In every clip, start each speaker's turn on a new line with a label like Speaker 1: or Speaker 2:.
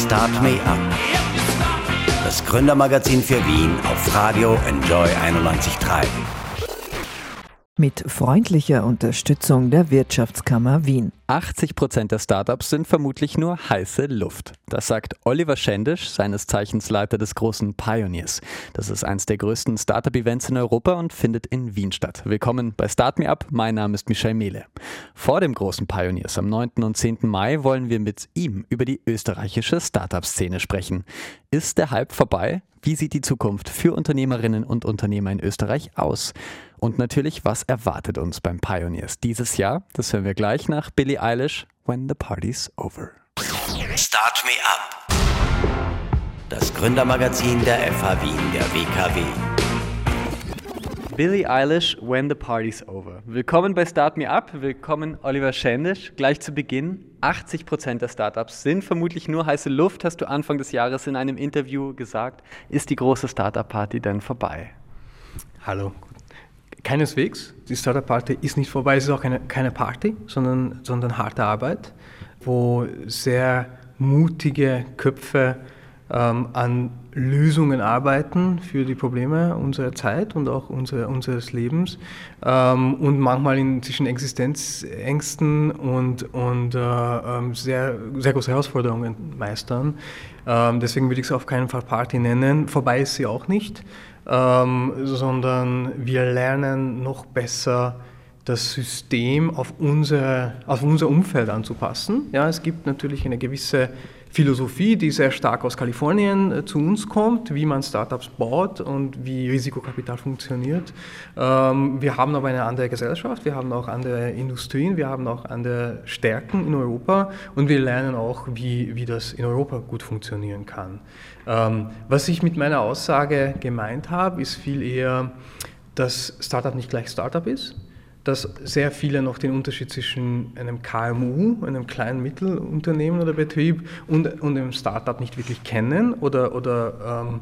Speaker 1: Start Me Up. Das Gründermagazin für Wien auf Radio Enjoy 91.3
Speaker 2: mit freundlicher Unterstützung der Wirtschaftskammer Wien.
Speaker 3: 80 Prozent der Startups sind vermutlich nur heiße Luft. Das sagt Oliver Schendisch, seines Zeichens Leiter des großen Pioneers. Das ist eines der größten Startup-Events in Europa und findet in Wien statt. Willkommen bei Start Me Up. Mein Name ist Michel Mehle. Vor dem großen Pioneers am 9. und 10. Mai wollen wir mit ihm über die österreichische Startup-Szene sprechen. Ist der Hype vorbei? Wie sieht die Zukunft für Unternehmerinnen und Unternehmer in Österreich aus? Und natürlich, was erwartet uns beim Pioneers dieses Jahr? Das hören wir gleich nach Billie Eilish, When the Party's Over.
Speaker 1: Start Me Up. Das Gründermagazin der FH Wien der WKW.
Speaker 3: Billie Eilish, When the Party's Over. Willkommen bei Start Me Up. Willkommen Oliver Schendisch. Gleich zu Beginn. 80 Prozent der Startups sind vermutlich nur heiße Luft, hast du Anfang des Jahres in einem Interview gesagt. Ist die große Startup-Party denn vorbei?
Speaker 4: Hallo, Keineswegs. Die Startup-Party ist nicht vorbei. Es ist auch keine, keine Party, sondern, sondern harte Arbeit, wo sehr mutige Köpfe ähm, an Lösungen arbeiten für die Probleme unserer Zeit und auch unsere, unseres Lebens ähm, und manchmal in, zwischen Existenzängsten und, und äh, ähm, sehr, sehr große Herausforderungen meistern. Ähm, deswegen würde ich es auf keinen Fall Party nennen. Vorbei ist sie auch nicht ähm, sondern wir lernen noch besser das System auf, unsere, auf unser Umfeld anzupassen. Ja, es gibt natürlich eine gewisse Philosophie, die sehr stark aus Kalifornien äh, zu uns kommt, wie man Startups baut und wie Risikokapital funktioniert. Ähm, wir haben aber eine andere Gesellschaft, wir haben auch andere Industrien, wir haben auch andere Stärken in Europa und wir lernen auch, wie, wie das in Europa gut funktionieren kann. Ähm, was ich mit meiner Aussage gemeint habe, ist viel eher, dass Startup nicht gleich Startup ist dass sehr viele noch den Unterschied zwischen einem KMU, einem kleinen Mittelunternehmen oder Betrieb und, und einem Startup nicht wirklich kennen oder, oder ähm,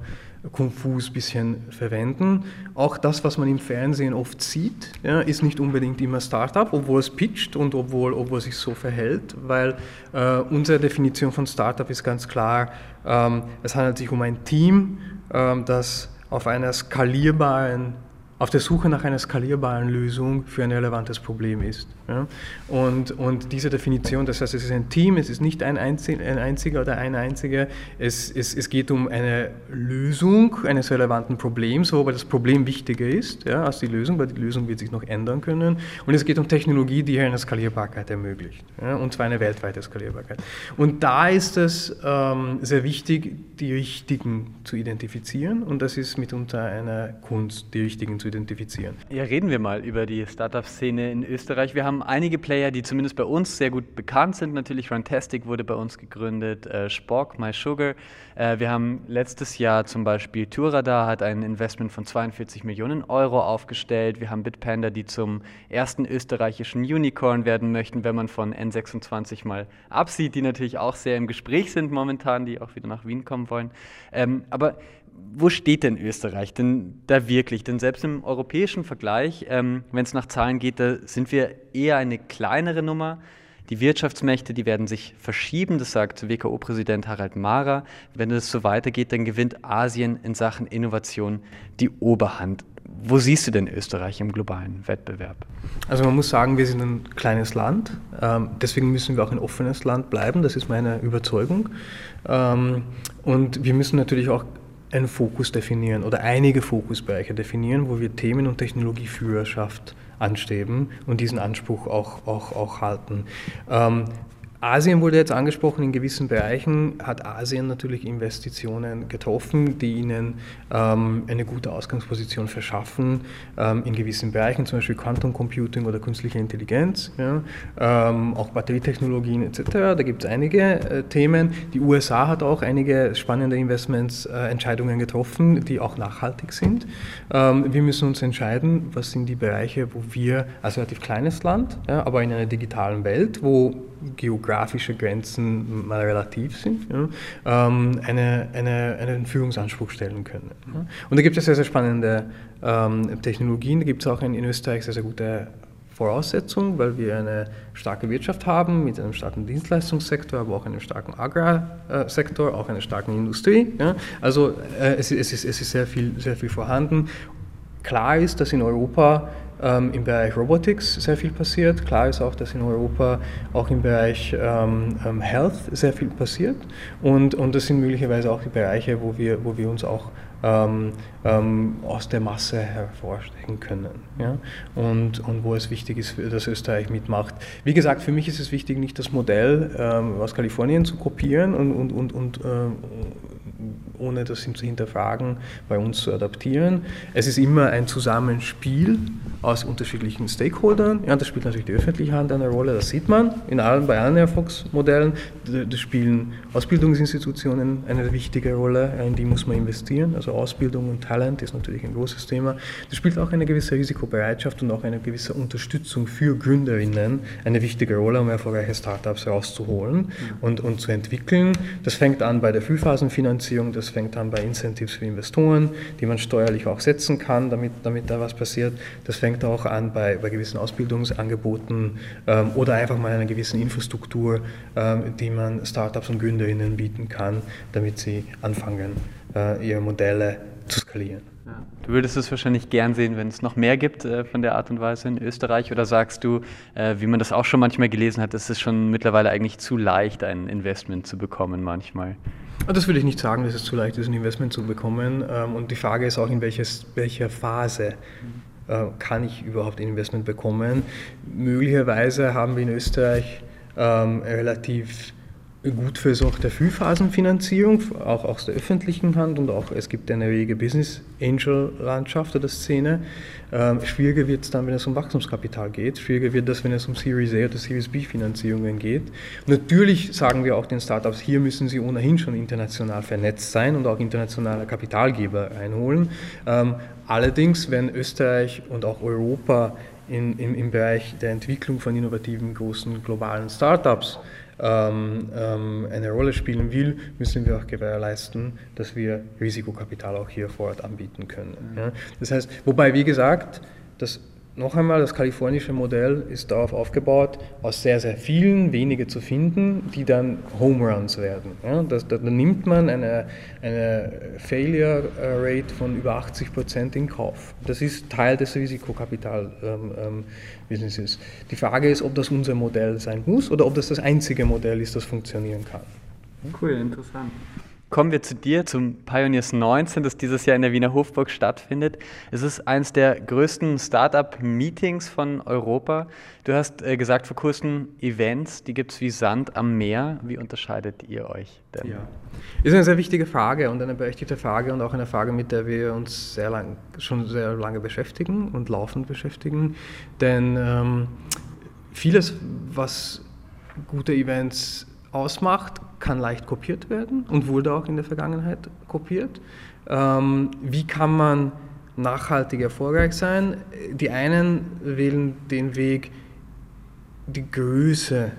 Speaker 4: konfus bisschen verwenden. Auch das, was man im Fernsehen oft sieht, ja, ist nicht unbedingt immer Startup, obwohl es pitcht und obwohl, obwohl es sich so verhält, weil äh, unsere Definition von Startup ist ganz klar, ähm, es handelt sich um ein Team, ähm, das auf einer skalierbaren auf der Suche nach einer skalierbaren Lösung für ein relevantes Problem ist. Ja? Und, und diese Definition, das heißt, es ist ein Team, es ist nicht ein, Einzel ein einziger oder ein einziger, es, es, es geht um eine Lösung eines relevanten Problems, wobei das Problem wichtiger ist ja, als die Lösung, weil die Lösung wird sich noch ändern können. Und es geht um Technologie, die eine Skalierbarkeit ermöglicht, ja? und zwar eine weltweite Skalierbarkeit. Und da ist es ähm, sehr wichtig, die Richtigen zu identifizieren und das ist mitunter eine Kunst, die Richtigen zu identifizieren.
Speaker 3: Ja, reden wir mal über die Startup-Szene in Österreich. Wir haben einige Player, die zumindest bei uns sehr gut bekannt sind. Natürlich Runtastic wurde bei uns gegründet, äh, Spock, MySugar. Äh, wir haben letztes Jahr zum Beispiel Touradar hat ein Investment von 42 Millionen Euro aufgestellt. Wir haben Bitpanda, die zum ersten österreichischen Unicorn werden möchten, wenn man von N26 mal absieht, die natürlich auch sehr im Gespräch sind momentan, die auch wieder nach Wien kommen wollen. Ähm, aber wo steht denn Österreich denn da wirklich? Denn selbst im europäischen Vergleich, ähm, wenn es nach Zahlen geht, da sind wir eher eine kleinere Nummer. Die Wirtschaftsmächte, die werden sich verschieben, das sagt WKO-Präsident Harald Mara. Wenn es so weitergeht, dann gewinnt Asien in Sachen Innovation die Oberhand. Wo siehst du denn Österreich im globalen Wettbewerb?
Speaker 4: Also man muss sagen, wir sind ein kleines Land. Ähm, deswegen müssen wir auch ein offenes Land bleiben. Das ist meine Überzeugung. Ähm, und wir müssen natürlich auch einen Fokus definieren oder einige Fokusbereiche definieren, wo wir Themen- und Technologieführerschaft anstreben und diesen Anspruch auch, auch, auch halten. Ähm, Asien wurde jetzt angesprochen, in gewissen Bereichen hat Asien natürlich Investitionen getroffen, die ihnen ähm, eine gute Ausgangsposition verschaffen, ähm, in gewissen Bereichen, zum Beispiel Quantum Computing oder künstliche Intelligenz, ja, ähm, auch Batterietechnologien etc. Da gibt es einige äh, Themen. Die USA hat auch einige spannende Investmentsentscheidungen äh, getroffen, die auch nachhaltig sind. Ähm, wir müssen uns entscheiden, was sind die Bereiche, wo wir als relativ kleines Land, ja, aber in einer digitalen Welt, wo geografische Grenzen mal relativ sind, ja, ähm, eine, eine, einen Führungsanspruch stellen können. Und da gibt es sehr, sehr spannende ähm, Technologien. Da gibt es auch in, in Österreich sehr, sehr gute Voraussetzung, weil wir eine starke Wirtschaft haben mit einem starken Dienstleistungssektor, aber auch einem starken Agrarsektor, auch einer starken Industrie. Ja. Also äh, es, es, ist, es ist sehr viel, sehr viel vorhanden. Klar ist, dass in Europa ähm, im Bereich Robotics sehr viel passiert. Klar ist auch, dass in Europa auch im Bereich ähm, ähm, Health sehr viel passiert. Und, und das sind möglicherweise auch die Bereiche, wo wir, wo wir uns auch ähm, ähm, aus der Masse hervorstechen können. Ja? Und, und wo es wichtig ist, dass Österreich mitmacht. Wie gesagt, für mich ist es wichtig, nicht das Modell ähm, aus Kalifornien zu kopieren und, und, und, und äh, ohne das zu hinterfragen, bei uns zu adaptieren. Es ist immer ein Zusammenspiel aus unterschiedlichen Stakeholdern. Ja, das spielt natürlich die öffentliche Hand eine Rolle, das sieht man in allen, bei allen Erfolgsmodellen. Das spielen Ausbildungsinstitutionen eine wichtige Rolle, in die muss man investieren. Also Ausbildung und Talent ist natürlich ein großes Thema. Das spielt auch eine gewisse Risikobereitschaft und auch eine gewisse Unterstützung für Gründerinnen eine wichtige Rolle, um erfolgreiche Startups rauszuholen mhm. und, und zu entwickeln. Das fängt an bei der Frühphasenfinanzierung, das das fängt an bei Incentives für Investoren, die man steuerlich auch setzen kann, damit, damit da was passiert. Das fängt auch an bei, bei gewissen Ausbildungsangeboten ähm, oder einfach mal einer gewissen Infrastruktur, ähm, die man Startups und Gründerinnen bieten kann, damit sie anfangen, äh, ihre Modelle zu skalieren.
Speaker 3: Du würdest es wahrscheinlich gern sehen, wenn es noch mehr gibt äh, von der Art und Weise in Österreich oder sagst du, äh, wie man das auch schon manchmal gelesen hat, ist es schon mittlerweile eigentlich zu leicht, ein Investment zu bekommen manchmal?
Speaker 4: Das würde ich nicht sagen, dass es zu leicht ist, ein Investment zu bekommen. Ähm, und die Frage ist auch, in welches, welcher Phase äh, kann ich überhaupt ein Investment bekommen. Möglicherweise haben wir in Österreich ähm, relativ gut versorgte Frühphasenfinanzierung, auch aus der öffentlichen Hand und auch es gibt eine rege Business Angel Landschaft oder Szene. Ähm, schwieriger wird es dann, wenn es um Wachstumskapital geht. Schwieriger wird es, wenn es um Series A oder Series B Finanzierungen geht. Natürlich sagen wir auch den Startups, hier müssen sie ohnehin schon international vernetzt sein und auch internationale Kapitalgeber einholen. Ähm, allerdings, wenn Österreich und auch Europa in, im, im Bereich der Entwicklung von innovativen großen globalen Startups ähm, ähm, eine Rolle spielen will, müssen wir auch gewährleisten, dass wir Risikokapital auch hier vor Ort anbieten können. Ja. Das heißt, wobei, wie gesagt, das noch einmal, das kalifornische Modell ist darauf aufgebaut, aus sehr, sehr vielen wenige zu finden, die dann Home Runs werden. Ja, das, da, nimmt man eine, eine Failure Rate von über 80 Prozent in Kauf. Das ist Teil des Risikokapital-Businesses. Ähm, ähm, Die Frage ist, ob das unser Modell sein muss oder ob das das einzige Modell ist, das funktionieren kann.
Speaker 3: Cool, interessant. Kommen wir zu dir, zum Pioneers 19, das dieses Jahr in der Wiener Hofburg stattfindet. Es ist eines der größten Startup-Meetings von Europa. Du hast äh, gesagt vor kurzem, Events, die gibt es wie Sand am Meer. Wie unterscheidet ihr euch denn?
Speaker 4: Ja, ist eine sehr wichtige Frage und eine berechtigte Frage und auch eine Frage, mit der wir uns sehr lang, schon sehr lange beschäftigen und laufend beschäftigen. Denn ähm, vieles, was gute Events ausmacht, kann leicht kopiert werden und wurde auch in der Vergangenheit kopiert. Ähm, wie kann man nachhaltig erfolgreich sein? Die einen wählen den Weg, die Größe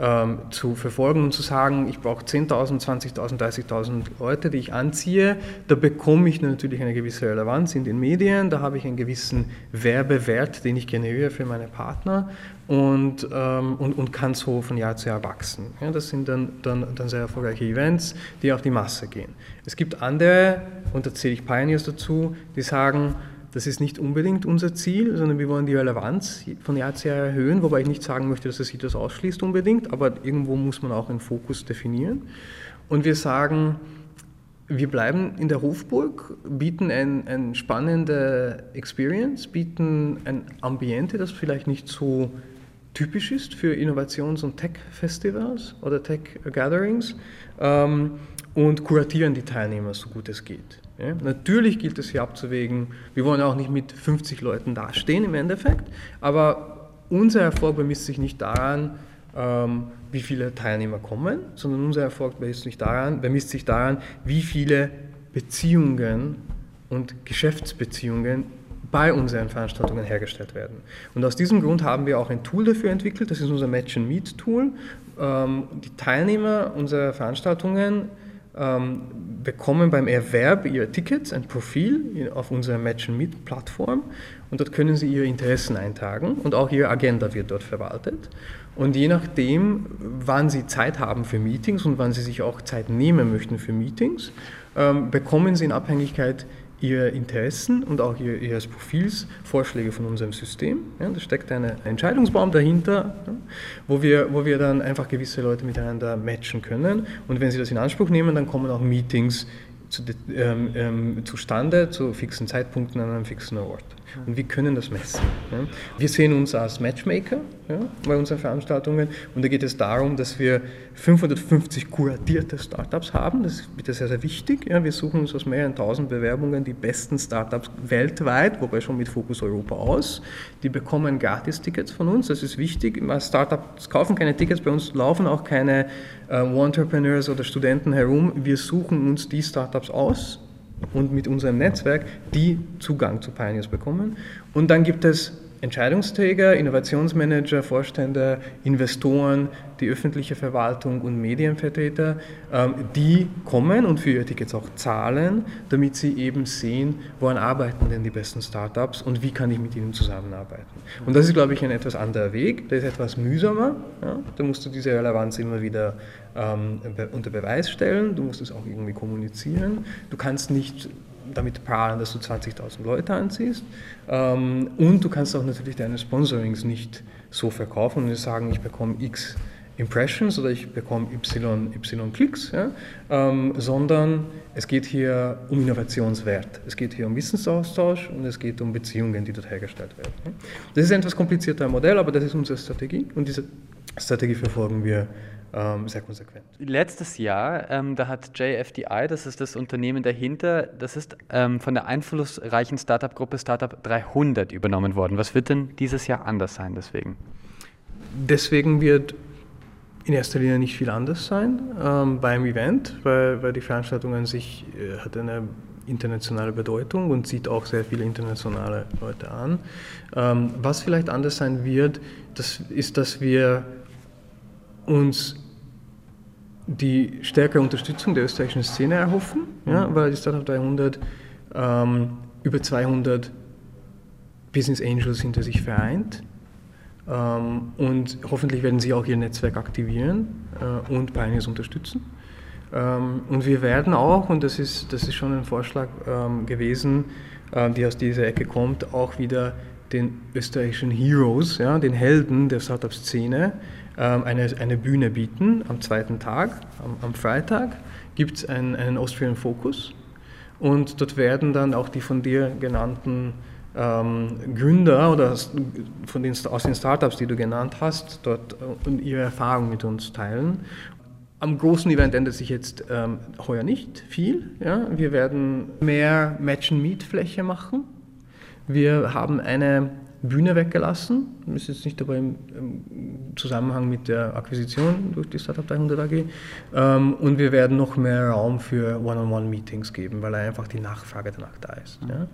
Speaker 4: ähm, zu verfolgen und zu sagen, ich brauche 10.000, 20.000, 30.000 Leute, die ich anziehe. Da bekomme ich natürlich eine gewisse Relevanz in den Medien, da habe ich einen gewissen Werbewert, den ich generiere für meine Partner und, ähm, und, und kann so von Jahr zu Jahr wachsen. Ja, das sind dann, dann, dann sehr erfolgreiche Events, die auf die Masse gehen. Es gibt andere, und da zähle ich Pioneers dazu, die sagen, das ist nicht unbedingt unser Ziel, sondern wir wollen die Relevanz von Jahr zu Jahr erhöhen, wobei ich nicht sagen möchte, dass es sich das ausschließt unbedingt, aber irgendwo muss man auch einen Fokus definieren. Und wir sagen, wir bleiben in der Hofburg, bieten eine ein spannende Experience, bieten ein Ambiente, das vielleicht nicht so typisch ist für Innovations- und Tech-Festivals oder Tech-Gatherings ähm, und kuratieren die Teilnehmer so gut es geht. Ja, natürlich gilt es hier abzuwägen, wir wollen auch nicht mit 50 Leuten dastehen im Endeffekt, aber unser Erfolg bemisst sich nicht daran, ähm, wie viele Teilnehmer kommen, sondern unser Erfolg bemisst sich daran, bemisst sich daran wie viele Beziehungen und Geschäftsbeziehungen bei unseren Veranstaltungen hergestellt werden. Und aus diesem Grund haben wir auch ein Tool dafür entwickelt, das ist unser Match and Meet Tool. Ähm, die Teilnehmer unserer Veranstaltungen ähm, bekommen beim Erwerb ihrer Tickets ein Profil auf unserer Match Meet Plattform und dort können sie ihre Interessen eintragen und auch ihre Agenda wird dort verwaltet. Und je nachdem, wann sie Zeit haben für Meetings und wann sie sich auch Zeit nehmen möchten für Meetings, ähm, bekommen sie in Abhängigkeit ihre Interessen und auch ihres Profils Vorschläge von unserem System. Ja, da steckt ein Entscheidungsbaum dahinter, ja, wo, wir, wo wir dann einfach gewisse Leute miteinander matchen können. Und wenn sie das in Anspruch nehmen, dann kommen auch Meetings zu, ähm, ähm, zustande zu fixen Zeitpunkten an einem fixen Ort. Und wir können das messen. Ja. Wir sehen uns als Matchmaker ja, bei unseren Veranstaltungen und da geht es darum, dass wir 550 kuratierte Startups haben. Das ist sehr, sehr wichtig. Ja. Wir suchen uns aus mehreren tausend Bewerbungen die besten Startups weltweit, wobei schon mit Fokus Europa aus. Die bekommen Gratis-Tickets von uns. Das ist wichtig. Startups kaufen keine Tickets, bei uns laufen auch keine äh, Entrepreneurs oder Studenten herum. Wir suchen uns die Startups aus und mit unserem Netzwerk, die Zugang zu Pioneers bekommen. Und dann gibt es Entscheidungsträger, Innovationsmanager, Vorstände, Investoren, die öffentliche Verwaltung und Medienvertreter, ähm, die kommen und für ihre Tickets auch zahlen, damit sie eben sehen, woran arbeiten denn die besten Startups und wie kann ich mit ihnen zusammenarbeiten. Und das ist, glaube ich, ein etwas anderer Weg, der ist etwas mühsamer, ja? da musst du diese Relevanz immer wieder ähm, unter Beweis stellen, du musst es auch irgendwie kommunizieren, du kannst nicht damit prahlen, dass du 20.000 Leute anziehst. Ähm, und du kannst auch natürlich deine Sponsorings nicht so verkaufen und sagen, ich bekomme X Impressions oder ich bekomme Y, y Klicks, ja? ähm, sondern es geht hier um Innovationswert, es geht hier um Wissensaustausch und es geht um Beziehungen, die dort hergestellt werden. Das ist ein etwas komplizierter Modell, aber das ist unsere Strategie und diese Strategie verfolgen wir ähm, sehr konsequent.
Speaker 3: Letztes Jahr, ähm, da hat JFDI, das ist das Unternehmen dahinter, das ist ähm, von der einflussreichen Startup-Gruppe Startup 300 übernommen worden. Was wird denn dieses Jahr anders sein deswegen?
Speaker 4: Deswegen wird in erster Linie nicht viel anders sein ähm, beim Event, weil, weil die Veranstaltung an sich äh, hat eine internationale Bedeutung und zieht auch sehr viele internationale Leute an. Ähm, was vielleicht anders sein wird, das ist, dass wir uns die stärkere Unterstützung der österreichischen Szene erhoffen, ja, mhm. weil die Startup 300 ähm, über 200 Business Angels hinter sich vereint. Ähm, und hoffentlich werden sie auch ihr Netzwerk aktivieren äh, und Pioneers unterstützen. Ähm, und wir werden auch, und das ist, das ist schon ein Vorschlag ähm, gewesen, äh, die aus dieser Ecke kommt, auch wieder den österreichischen Heroes, ja, den Helden der Startup-Szene, eine, eine Bühne bieten am zweiten Tag, am, am Freitag, gibt es einen, einen Austrian Focus und dort werden dann auch die von dir genannten ähm, Gründer oder von den, aus den Startups, die du genannt hast, dort äh, ihre Erfahrungen mit uns teilen. Am großen Event ändert sich jetzt ähm, heuer nicht viel. Ja? Wir werden mehr Match-and-Meet-Fläche machen. Wir haben eine Bühne weggelassen. Das ist jetzt nicht dabei im, im, Zusammenhang mit der Akquisition durch die Startup 300 AG. Ähm, und wir werden noch mehr Raum für One-on-One-Meetings geben, weil einfach die Nachfrage danach da ist. Ja.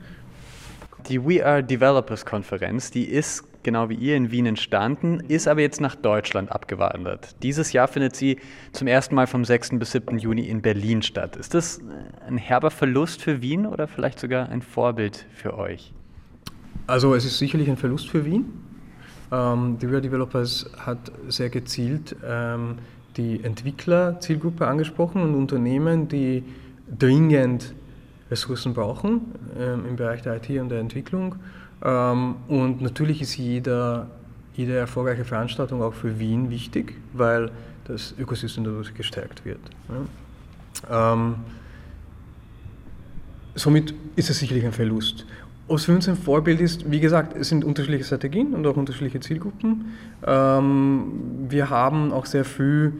Speaker 3: Die We Are Developers Konferenz, die ist genau wie ihr in Wien entstanden, ist aber jetzt nach Deutschland abgewandert. Dieses Jahr findet sie zum ersten Mal vom 6. bis 7. Juni in Berlin statt. Ist das ein herber Verlust für Wien oder vielleicht sogar ein Vorbild für euch?
Speaker 4: Also es ist sicherlich ein Verlust für Wien. Ähm, Real Developers hat sehr gezielt ähm, die Entwickler-Zielgruppe angesprochen und Unternehmen, die dringend Ressourcen brauchen ähm, im Bereich der IT und der Entwicklung. Ähm, und natürlich ist jeder, jede erfolgreiche Veranstaltung auch für Wien wichtig, weil das Ökosystem dadurch gestärkt wird. Ja. Ähm, somit ist es sicherlich ein Verlust. Was für uns ein Vorbild ist, wie gesagt, es sind unterschiedliche Strategien und auch unterschiedliche Zielgruppen. Ähm, wir haben auch sehr früh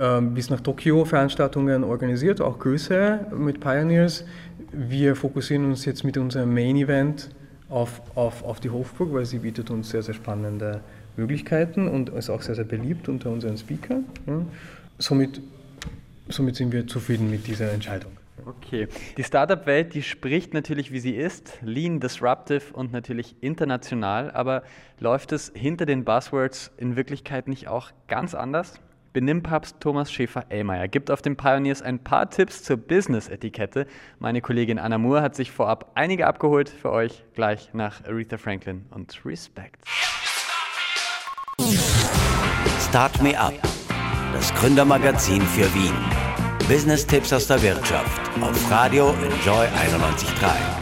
Speaker 4: ähm, bis nach Tokio Veranstaltungen organisiert, auch größere mit Pioneers. Wir fokussieren uns jetzt mit unserem Main Event auf, auf, auf die Hofburg, weil sie bietet uns sehr, sehr spannende Möglichkeiten und ist auch sehr, sehr beliebt unter unseren Speakern. Somit, somit sind wir zufrieden mit dieser Entscheidung.
Speaker 3: Okay. Die Startup-Welt, die spricht natürlich, wie sie ist, lean, disruptive und natürlich international, aber läuft es hinter den Buzzwords in Wirklichkeit nicht auch ganz anders? Benimmpapst Thomas Schäfer-Ellmeier gibt auf den Pioneers ein paar Tipps zur Business-Etikette. Meine Kollegin Anna Moore hat sich vorab einige abgeholt für euch gleich nach Aretha Franklin und Respect.
Speaker 1: Start Me Up, das Gründermagazin für Wien. Business-Tipps aus der Wirtschaft auf Radio Enjoy 91.3.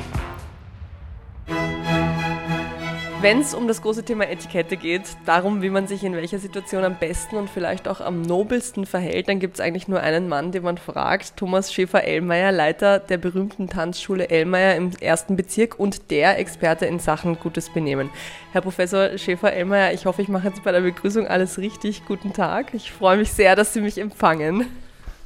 Speaker 5: wenn es um das große Thema Etikette geht, darum, wie man sich in welcher Situation am besten und vielleicht auch am nobelsten verhält, dann gibt es eigentlich nur einen Mann, den man fragt. Thomas Schäfer-Ellmeier, Leiter der berühmten Tanzschule Ellmeier im ersten Bezirk und der Experte in Sachen gutes Benehmen. Herr Professor Schäfer-Ellmeier, ich hoffe, ich mache jetzt bei der Begrüßung alles richtig. Guten Tag. Ich freue mich sehr, dass Sie mich empfangen.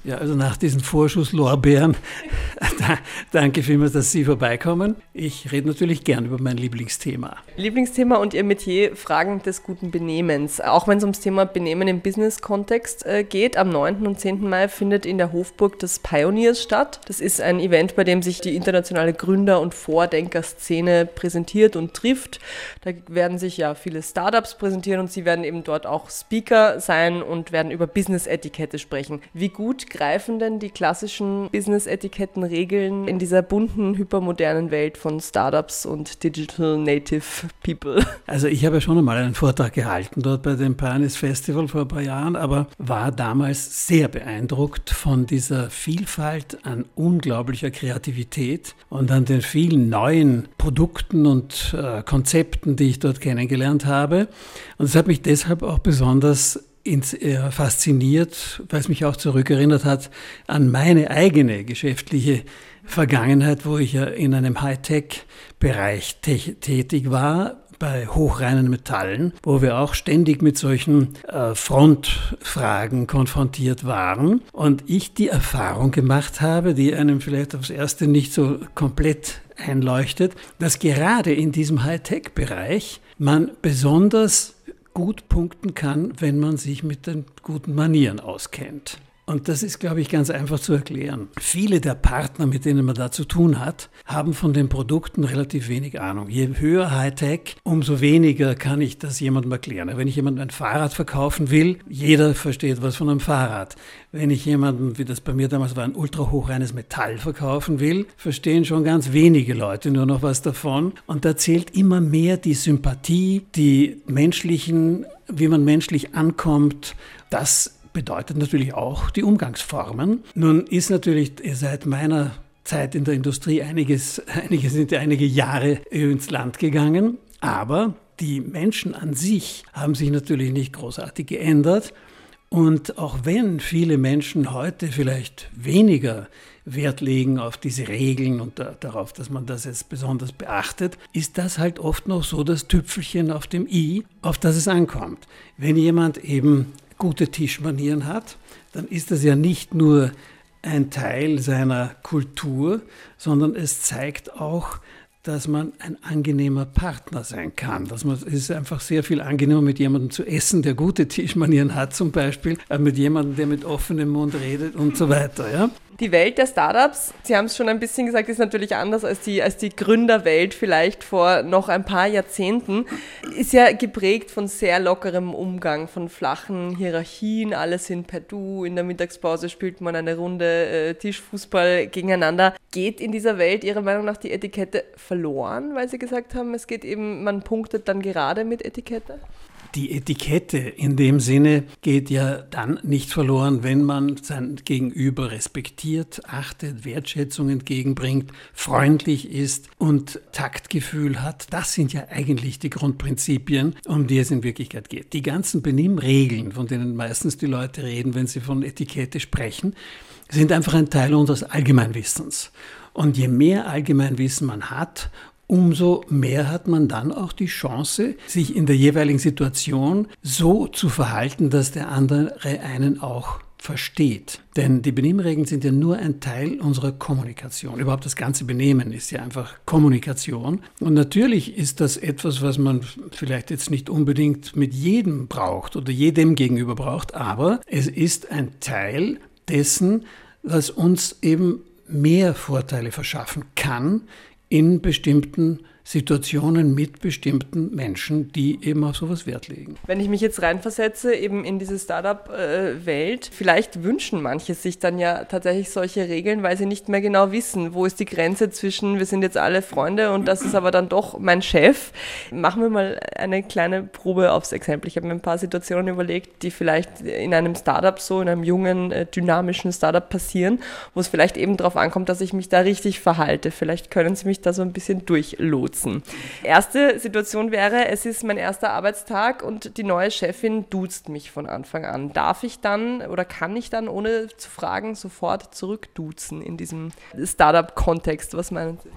Speaker 6: Ja, also nach diesen Vorschusslorbeeren, da, danke vielmals, dass Sie vorbeikommen. Ich rede natürlich gern über mein Lieblingsthema.
Speaker 5: Lieblingsthema und Ihr Metier, Fragen des guten Benehmens. Auch wenn es ums Thema Benehmen im Business-Kontext äh, geht, am 9. und 10. Mai findet in der Hofburg das Pioneers statt. Das ist ein Event, bei dem sich die internationale Gründer- und Vordenkerszene präsentiert und trifft. Da werden sich ja viele Startups präsentieren und Sie werden eben dort auch Speaker sein und werden über Business-Etikette sprechen. Wie gut greifen denn die klassischen Business-Etiketten-Regeln in dieser bunten, hypermodernen Welt von Startups und Digital Native People?
Speaker 6: Also ich habe ja schon einmal einen Vortrag gehalten dort bei dem Pioneers Festival vor ein paar Jahren, aber war damals sehr beeindruckt von dieser Vielfalt an unglaublicher Kreativität und an den vielen neuen Produkten und äh, Konzepten, die ich dort kennengelernt habe. Und es hat mich deshalb auch besonders ins, äh, fasziniert, weil es mich auch zurückerinnert hat an meine eigene geschäftliche Vergangenheit, wo ich ja in einem Hightech-Bereich tätig war, bei hochreinen Metallen, wo wir auch ständig mit solchen äh, Frontfragen konfrontiert waren. Und ich die Erfahrung gemacht habe, die einem vielleicht aufs Erste nicht so komplett einleuchtet, dass gerade in diesem Hightech-Bereich man besonders gut punkten kann, wenn man sich mit den guten Manieren auskennt. Und das ist, glaube ich, ganz einfach zu erklären. Viele der Partner, mit denen man da zu tun hat, haben von den Produkten relativ wenig Ahnung. Je höher Hightech, umso weniger kann ich das jemandem erklären. Wenn ich jemandem ein Fahrrad verkaufen will, jeder versteht was von einem Fahrrad. Wenn ich jemandem, wie das bei mir damals war, ein ultrahochreines Metall verkaufen will, verstehen schon ganz wenige Leute nur noch was davon. Und da zählt immer mehr die Sympathie, die menschlichen, wie man menschlich ankommt. Das bedeutet natürlich auch die Umgangsformen. Nun ist natürlich seit meiner Zeit in der Industrie einiges, einige sind einige Jahre ins Land gegangen, aber die Menschen an sich haben sich natürlich nicht großartig geändert. Und auch wenn viele Menschen heute vielleicht weniger Wert legen auf diese Regeln und da, darauf, dass man das jetzt besonders beachtet, ist das halt oft noch so das Tüpfelchen auf dem i, auf das es ankommt. Wenn jemand eben gute Tischmanieren hat, dann ist das ja nicht nur ein Teil seiner Kultur, sondern es zeigt auch, dass man ein angenehmer Partner sein kann. Dass man, es ist einfach sehr viel angenehmer, mit jemandem zu essen, der gute Tischmanieren hat zum Beispiel, als mit jemandem, der mit offenem Mund redet und so weiter. Ja?
Speaker 5: Die Welt der Startups, Sie haben es schon ein bisschen gesagt, ist natürlich anders als die, als die Gründerwelt vielleicht vor noch ein paar Jahrzehnten. Ist ja geprägt von sehr lockerem Umgang, von flachen Hierarchien, alles sind per Du, in der Mittagspause spielt man eine Runde äh, Tischfußball gegeneinander. Geht in dieser Welt Ihrer Meinung nach die Etikette verloren, weil Sie gesagt haben, es geht eben, man punktet dann gerade mit Etikette?
Speaker 6: Die Etikette in dem Sinne geht ja dann nicht verloren, wenn man sein Gegenüber respektiert, achtet, Wertschätzung entgegenbringt, freundlich ist und Taktgefühl hat. Das sind ja eigentlich die Grundprinzipien, um die es in Wirklichkeit geht. Die ganzen Benimmregeln, von denen meistens die Leute reden, wenn sie von Etikette sprechen, sind einfach ein Teil unseres Allgemeinwissens. Und je mehr Allgemeinwissen man hat, umso mehr hat man dann auch die Chance, sich in der jeweiligen Situation so zu verhalten, dass der andere einen auch versteht. Denn die Benimmregeln sind ja nur ein Teil unserer Kommunikation. Überhaupt das ganze Benehmen ist ja einfach Kommunikation. Und natürlich ist das etwas, was man vielleicht jetzt nicht unbedingt mit jedem braucht oder jedem gegenüber braucht, aber es ist ein Teil dessen, was uns eben mehr Vorteile verschaffen kann, in bestimmten Situationen mit bestimmten Menschen, die eben auf sowas Wert legen.
Speaker 5: Wenn ich mich jetzt reinversetze, eben in diese Startup-Welt, vielleicht wünschen manche sich dann ja tatsächlich solche Regeln, weil sie nicht mehr genau wissen, wo ist die Grenze zwischen, wir sind jetzt alle Freunde und das ist aber dann doch mein Chef. Machen wir mal eine kleine Probe aufs Exempel. Ich habe mir ein paar Situationen überlegt, die vielleicht in einem Startup so, in einem jungen, äh, dynamischen Startup passieren, wo es vielleicht eben darauf ankommt, dass ich mich da richtig verhalte. Vielleicht können Sie mich da so ein bisschen durchlotsen nutzen. Erste Situation wäre, es ist mein erster Arbeitstag und die neue Chefin duzt mich von Anfang an. Darf ich dann oder kann ich dann, ohne zu fragen, sofort zurückduzen in diesem Startup-Kontext? Was meinen Sie?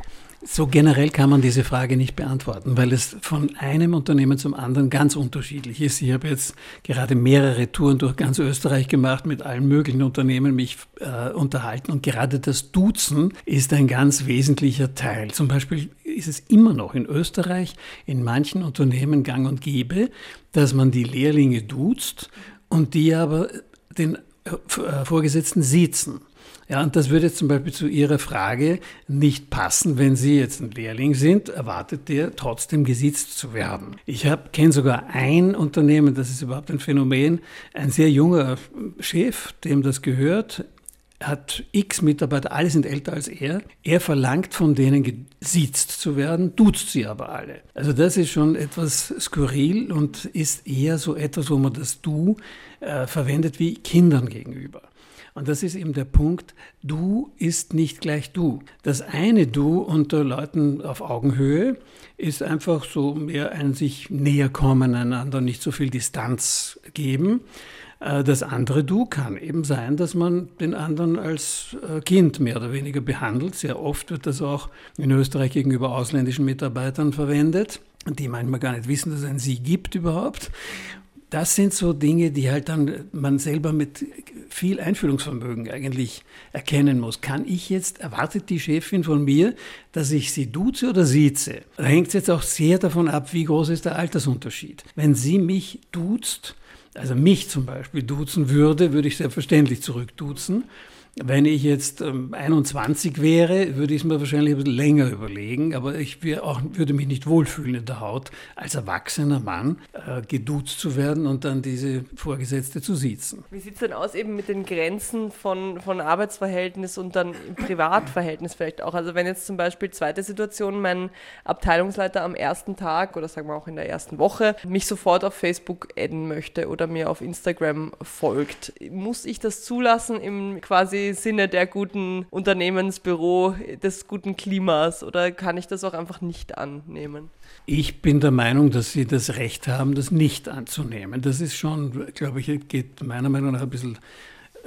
Speaker 6: So generell kann man diese Frage nicht beantworten, weil es von einem Unternehmen zum anderen ganz unterschiedlich ist. Ich habe jetzt gerade mehrere Touren durch ganz Österreich gemacht, mit allen möglichen Unternehmen mich äh, unterhalten und gerade das Duzen ist ein ganz wesentlicher Teil. Zum Beispiel ist es immer noch in Österreich in manchen Unternehmen gang und gäbe, dass man die Lehrlinge duzt und die aber den äh, Vorgesetzten siezen. Ja, und das würde zum Beispiel zu Ihrer Frage nicht passen, wenn Sie jetzt ein Lehrling sind, erwartet der trotzdem gesitzt zu werden. Ich kenne sogar ein Unternehmen, das ist überhaupt ein Phänomen, ein sehr junger Chef, dem das gehört, hat x Mitarbeiter, alle sind älter als er. Er verlangt von denen gesitzt zu werden, duzt sie aber alle. Also das ist schon etwas skurril und ist eher so etwas, wo man das Du äh, verwendet wie Kindern gegenüber. Und das ist eben der Punkt, du ist nicht gleich du. Das eine Du unter Leuten auf Augenhöhe ist einfach so mehr ein sich näher kommen, einander nicht so viel Distanz geben. Äh, das andere Du kann eben sein, dass man den anderen als äh, Kind mehr oder weniger behandelt. Sehr oft wird das auch in Österreich gegenüber ausländischen Mitarbeitern verwendet, die manchmal gar nicht wissen, dass es ein Sie gibt überhaupt. Das sind so Dinge, die halt dann man selber mit viel Einfühlungsvermögen eigentlich erkennen muss. Kann ich jetzt, erwartet die Chefin von mir, dass ich sie duze oder sieze? Da hängt es jetzt auch sehr davon ab, wie groß ist der Altersunterschied. Wenn sie mich duzt, also mich zum Beispiel duzen würde, würde ich selbstverständlich zurückduzen. Wenn ich jetzt ähm, 21 wäre, würde ich es mir wahrscheinlich ein bisschen länger überlegen, aber ich auch, würde mich nicht wohlfühlen in der Haut, als erwachsener Mann äh, geduzt zu werden und dann diese Vorgesetzte zu sitzen.
Speaker 5: Wie sieht es denn aus eben mit den Grenzen von, von Arbeitsverhältnis und dann Privatverhältnis vielleicht auch? Also wenn jetzt zum Beispiel zweite Situation, mein Abteilungsleiter am ersten Tag oder sagen wir auch in der ersten Woche mich sofort auf Facebook adden möchte oder mir auf Instagram folgt, muss ich das zulassen im quasi Sinne der guten Unternehmensbüro, des guten Klimas oder kann ich das auch einfach nicht annehmen?
Speaker 6: Ich bin der Meinung, dass Sie das Recht haben, das nicht anzunehmen. Das ist schon, glaube ich, geht meiner Meinung nach ein bisschen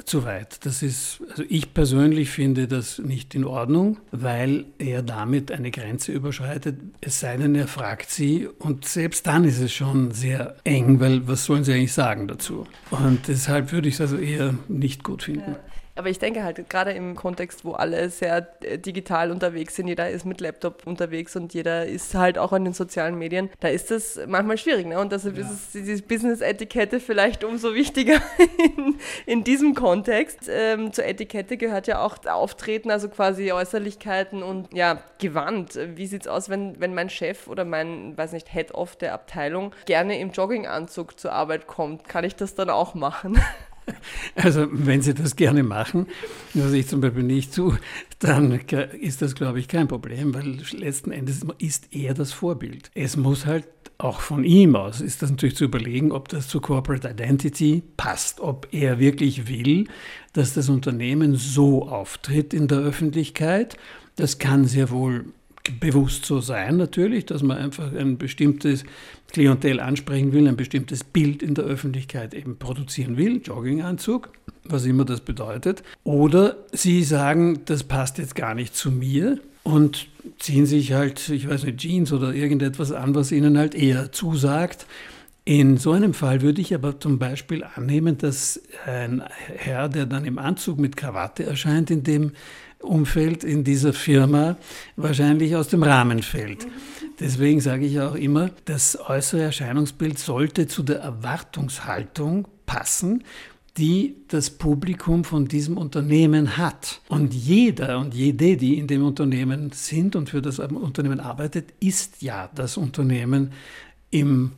Speaker 6: zu weit. Das ist, also ich persönlich finde das nicht in Ordnung, weil er damit eine Grenze überschreitet, es sei denn, er fragt sie und selbst dann ist es schon sehr eng, weil was sollen sie eigentlich sagen dazu? Und deshalb würde ich es also eher nicht gut finden. Ja.
Speaker 5: Aber ich denke halt, gerade im Kontext, wo alle sehr äh, digital unterwegs sind, jeder ist mit Laptop unterwegs und jeder ist halt auch an den sozialen Medien, da ist das manchmal schwierig. Ne? Und deshalb ja. ist die Business-Etikette vielleicht umso wichtiger in, in diesem Kontext. Ähm, zur Etikette gehört ja auch Auftreten, also quasi Äußerlichkeiten und ja, Gewand. Wie sieht es aus, wenn, wenn mein Chef oder mein, weiß nicht, Head-Off der Abteilung gerne im Jogginganzug zur Arbeit kommt? Kann ich das dann auch machen?
Speaker 6: Also wenn Sie das gerne machen, was ich zum Beispiel nicht tue, dann ist das, glaube ich, kein Problem, weil letzten Endes ist er das Vorbild. Es muss halt auch von ihm aus, ist das natürlich zu überlegen, ob das zur Corporate Identity passt, ob er wirklich will, dass das Unternehmen so auftritt in der Öffentlichkeit. Das kann sehr wohl bewusst so sein natürlich, dass man einfach ein bestimmtes Klientel ansprechen will, ein bestimmtes Bild in der Öffentlichkeit eben produzieren will, Jogginganzug, was immer das bedeutet. Oder sie sagen, das passt jetzt gar nicht zu mir und ziehen sich halt, ich weiß nicht, Jeans oder irgendetwas an, was ihnen halt eher zusagt. In so einem Fall würde ich aber zum Beispiel annehmen, dass ein Herr, der dann im Anzug mit Krawatte erscheint, in dem Umfeld in dieser Firma wahrscheinlich aus dem Rahmen fällt. Deswegen sage ich auch immer, das äußere Erscheinungsbild sollte zu der Erwartungshaltung passen, die das Publikum von diesem Unternehmen hat. Und jeder und jede, die in dem Unternehmen sind und für das Unternehmen arbeitet, ist ja das Unternehmen im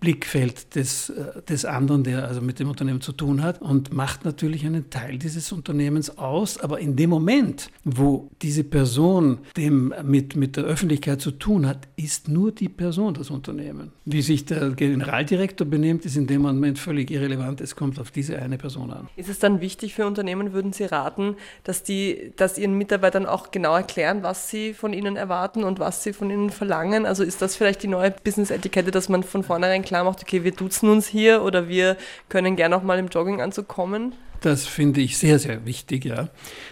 Speaker 6: Blickfeld des, äh, des anderen, der also mit dem Unternehmen zu tun hat und macht natürlich einen Teil dieses Unternehmens aus. Aber in dem Moment, wo diese Person dem mit, mit der Öffentlichkeit zu tun hat, ist nur die Person das Unternehmen. Wie sich der Generaldirektor benimmt, ist in dem Moment völlig irrelevant. Es kommt auf diese eine Person an.
Speaker 5: Ist es dann wichtig für Unternehmen, würden Sie raten, dass die, dass ihren Mitarbeitern auch genau erklären, was sie von ihnen erwarten und was sie von ihnen verlangen? Also ist das vielleicht die neue Business-Etikette, dass man von vornherein klar macht, okay, wir duzen uns hier oder wir können gerne auch mal im Jogginganzug kommen?
Speaker 6: Das finde ich sehr, sehr wichtig, ja.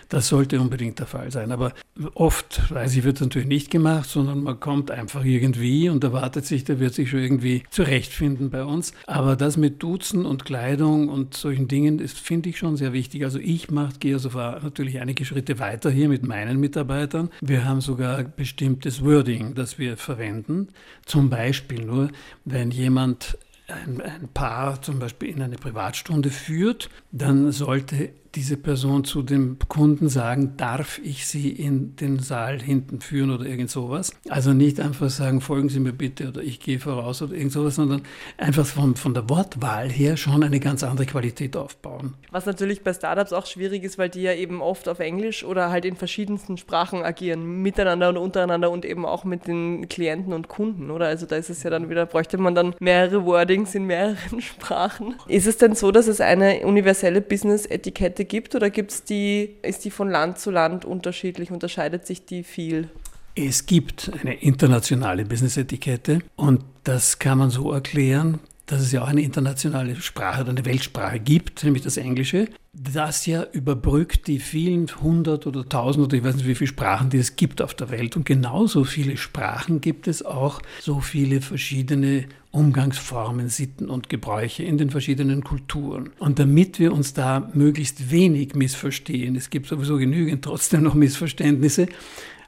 Speaker 6: Das sollte unbedingt der Fall sein. Aber oft, weiß ich, wird natürlich nicht gemacht, sondern man kommt einfach irgendwie und erwartet sich, der wird sich schon irgendwie zurechtfinden bei uns. Aber das mit Duzen und Kleidung und solchen Dingen ist, finde ich schon sehr wichtig. Also ich mache, gehe sogar natürlich einige Schritte weiter hier mit meinen Mitarbeitern. Wir haben sogar bestimmtes Wording, das wir verwenden. Zum Beispiel nur, wenn jemand ein, Paar zum Beispiel in eine Privatstunde führt, dann sollte diese Person zu dem Kunden sagen, darf ich Sie in den Saal hinten führen oder irgend sowas. Also nicht einfach sagen, folgen Sie mir bitte oder ich gehe voraus oder irgend sowas, sondern einfach von, von der Wortwahl her schon eine ganz andere Qualität aufbauen.
Speaker 5: Was natürlich bei Startups auch schwierig ist, weil die ja eben oft auf Englisch oder halt in verschiedensten Sprachen agieren, miteinander und untereinander und eben auch mit den Klienten und Kunden, oder? Also da ist es ja dann wieder, bräuchte man dann mehrere Wordings in mehreren Sprachen. Ist es denn so, dass es eine universelle Business-Etikette gibt oder gibt's die, ist die von Land zu Land unterschiedlich? Unterscheidet sich die viel?
Speaker 6: Es gibt eine internationale Business-Etikette und das kann man so erklären, dass es ja auch eine internationale Sprache oder eine Weltsprache gibt, nämlich das Englische, das ja überbrückt die vielen hundert oder tausend oder ich weiß nicht wie viele Sprachen, die es gibt auf der Welt. Und genauso viele Sprachen gibt es auch so viele verschiedene Umgangsformen, Sitten und Gebräuche in den verschiedenen Kulturen. Und damit wir uns da möglichst wenig missverstehen, es gibt sowieso genügend trotzdem noch Missverständnisse,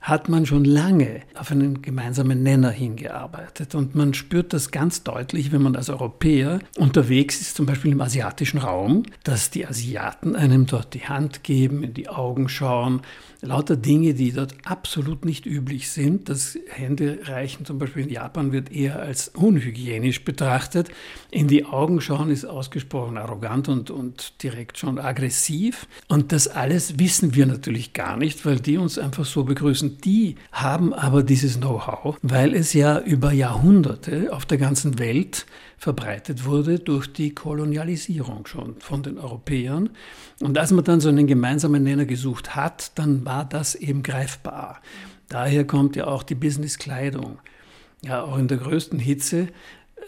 Speaker 6: hat man schon lange auf einen gemeinsamen Nenner hingearbeitet. Und man spürt das ganz deutlich, wenn man als Europäer unterwegs ist, zum Beispiel im asiatischen Raum, dass die Asiaten einem dort die Hand geben, in die Augen schauen, lauter Dinge, die dort absolut nicht üblich sind. Das Händereichen zum Beispiel in Japan wird eher als unhygienisch betrachtet. In die Augen schauen ist ausgesprochen arrogant und, und direkt schon aggressiv. Und das alles wissen wir natürlich gar nicht, weil die uns einfach so begrüßen. Die haben aber dieses Know-how, weil es ja über Jahrhunderte auf der ganzen Welt verbreitet wurde durch die Kolonialisierung schon von den Europäern. Und als man dann so einen gemeinsamen Nenner gesucht hat, dann war das eben greifbar. Daher kommt ja auch die Businesskleidung. Ja, auch in der größten Hitze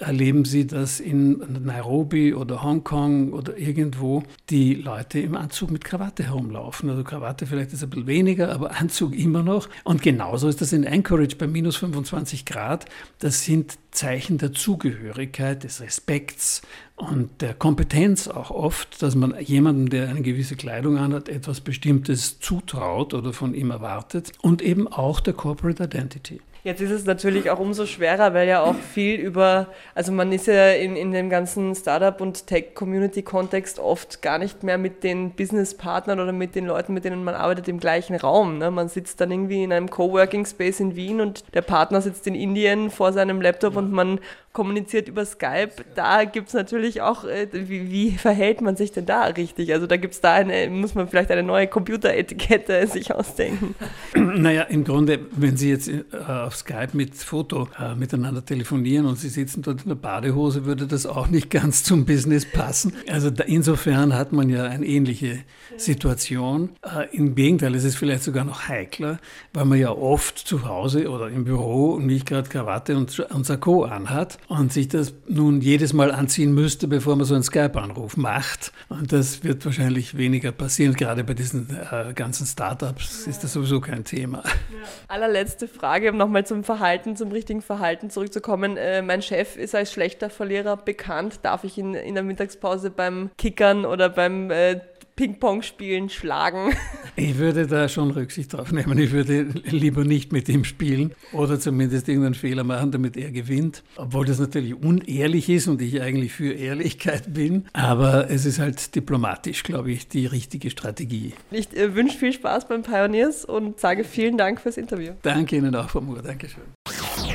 Speaker 6: erleben Sie, dass in Nairobi oder Hongkong oder irgendwo die Leute im Anzug mit Krawatte herumlaufen. Also Krawatte vielleicht ist ein bisschen weniger, aber Anzug immer noch. Und genauso ist das in Anchorage bei minus 25 Grad. Das sind Zeichen der Zugehörigkeit, des Respekts und der Kompetenz auch oft, dass man jemandem, der eine gewisse Kleidung anhat, etwas Bestimmtes zutraut oder von ihm erwartet und eben auch der Corporate Identity.
Speaker 5: Jetzt ist es natürlich auch umso schwerer, weil ja auch viel über, also man ist ja in, in dem ganzen Startup- und Tech-Community-Kontext oft gar nicht mehr mit den Business-Partnern oder mit den Leuten, mit denen man arbeitet, im gleichen Raum. Ne? Man sitzt dann irgendwie in einem Coworking-Space in Wien und der Partner sitzt in Indien vor seinem Laptop und man kommuniziert über Skype. Da gibt es natürlich auch, äh, wie, wie, verhält man sich denn da richtig? Also da gibt es da eine, muss man vielleicht eine neue Computeretikette sich ausdenken.
Speaker 6: Naja, im Grunde, wenn Sie jetzt äh, auf Skype mit Foto äh, miteinander telefonieren und Sie sitzen dort in der Badehose, würde das auch nicht ganz zum Business passen. Also da, insofern hat man ja eine ähnliche Situation. Äh, Im Gegenteil, es ist vielleicht sogar noch heikler, weil man ja oft zu Hause oder im Büro nicht gerade Krawatte und, und Sakko anhat und sich das nun jedes Mal anziehen müsste, bevor man so einen Skype-Anruf macht. Und das wird wahrscheinlich weniger passieren. Gerade bei diesen äh, ganzen Startups ist das sowieso kein Thema. Ja.
Speaker 5: Allerletzte Frage, um nochmal zum Verhalten, zum richtigen Verhalten zurückzukommen. Äh, mein Chef ist als schlechter Verlierer bekannt. Darf ich ihn in der Mittagspause beim Kickern oder beim äh, Ping-Pong spielen, schlagen.
Speaker 6: Ich würde da schon Rücksicht drauf nehmen. Ich würde lieber nicht mit ihm spielen oder zumindest irgendeinen Fehler machen, damit er gewinnt. Obwohl das natürlich unehrlich ist und ich eigentlich für Ehrlichkeit bin. Aber es ist halt diplomatisch, glaube ich, die richtige Strategie.
Speaker 5: Ich äh, wünsche viel Spaß beim Pioneers und sage vielen Dank fürs Interview.
Speaker 6: Danke Ihnen auch, Frau Moore. Dankeschön.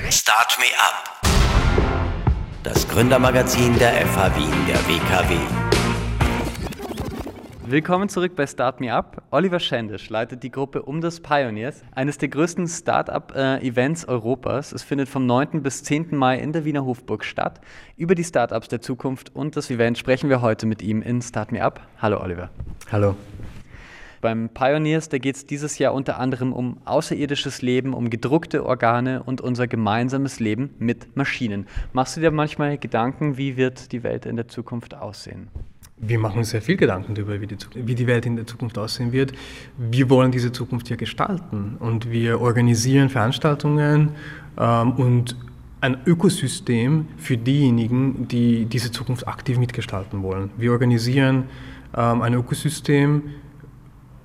Speaker 1: Start Me Up. Das Gründermagazin der FH Wien, der WKW.
Speaker 3: Willkommen zurück bei Start Me Up. Oliver Schendisch leitet die Gruppe um das Pioneers, eines der größten Start-up-Events Europas. Es findet vom 9. bis 10. Mai in der Wiener Hofburg statt. Über die Startups der Zukunft und das Event sprechen wir heute mit ihm in Start Me Up. Hallo Oliver.
Speaker 4: Hallo.
Speaker 3: Beim Pioneers, da geht es dieses Jahr unter anderem um außerirdisches Leben, um gedruckte Organe und unser gemeinsames Leben mit Maschinen. Machst du dir manchmal Gedanken, wie wird die Welt in der Zukunft aussehen?
Speaker 4: Wir machen uns sehr viel Gedanken darüber, wie die, wie die Welt in der Zukunft aussehen wird. Wir wollen diese Zukunft ja gestalten und wir organisieren Veranstaltungen ähm, und ein Ökosystem für diejenigen, die diese Zukunft aktiv mitgestalten wollen. Wir organisieren ähm, ein Ökosystem,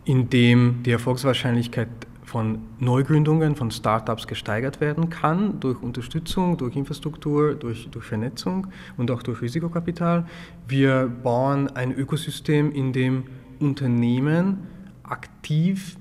Speaker 4: in dem die Erfolgswahrscheinlichkeit von Neugründungen, von Startups gesteigert werden kann durch Unterstützung, durch Infrastruktur, durch, durch Vernetzung und auch durch Risikokapital. Wir bauen ein Ökosystem, in dem Unternehmen aktiv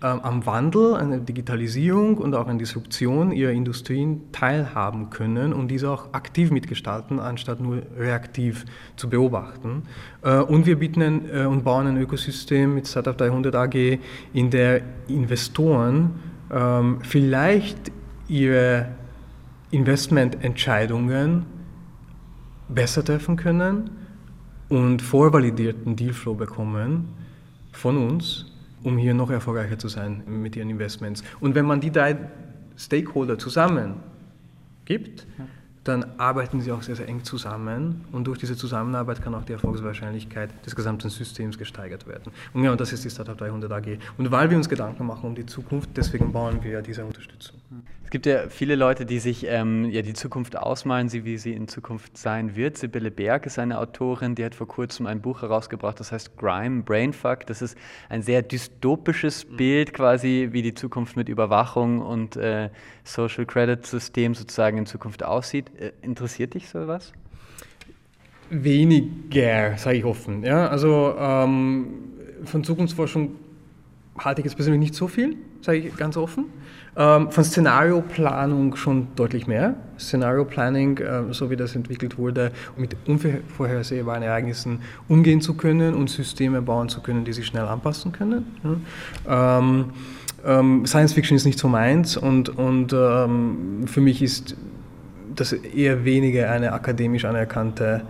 Speaker 4: am Wandel, an der Digitalisierung und auch an Disruption ihrer Industrien teilhaben können und diese auch aktiv mitgestalten, anstatt nur reaktiv zu beobachten. Äh, und wir bieten ein, äh, und bauen ein Ökosystem mit Startup 300 AG, in der Investoren ähm, vielleicht ihre Investmententscheidungen besser treffen können und vorvalidierten Dealflow bekommen von uns um hier noch erfolgreicher zu sein mit ihren Investments. Und wenn man die drei Stakeholder zusammen gibt, dann arbeiten sie auch sehr, sehr eng zusammen und durch diese Zusammenarbeit kann auch die Erfolgswahrscheinlichkeit des gesamten Systems gesteigert werden. Und ja, und das ist die Startup 300 AG. Und weil wir uns Gedanken machen um die Zukunft, deswegen bauen wir ja diese Unterstützung.
Speaker 3: Es gibt ja viele Leute, die sich ähm, ja, die Zukunft ausmalen, wie sie in Zukunft sein wird. Sibylle Berg ist eine Autorin, die hat vor kurzem ein Buch herausgebracht, das heißt Grime, Brainfuck. Das ist ein sehr dystopisches Bild quasi, wie die Zukunft mit Überwachung und äh, Social Credit System sozusagen in Zukunft aussieht. Äh, interessiert dich sowas?
Speaker 4: Weniger, sage ich offen. Ja? Also ähm, von Zukunftsforschung halte ich jetzt persönlich nicht so viel, sage ich ganz offen. Ähm, von Szenarioplanung schon deutlich mehr. Szenario-Planning, äh, so wie das entwickelt wurde, um mit unvorhersehbaren Ereignissen umgehen zu können und Systeme bauen zu können, die sich schnell anpassen können. Ja. Ähm, ähm, Science Fiction ist nicht so meins und, und ähm, für mich ist das eher weniger eine akademisch anerkannte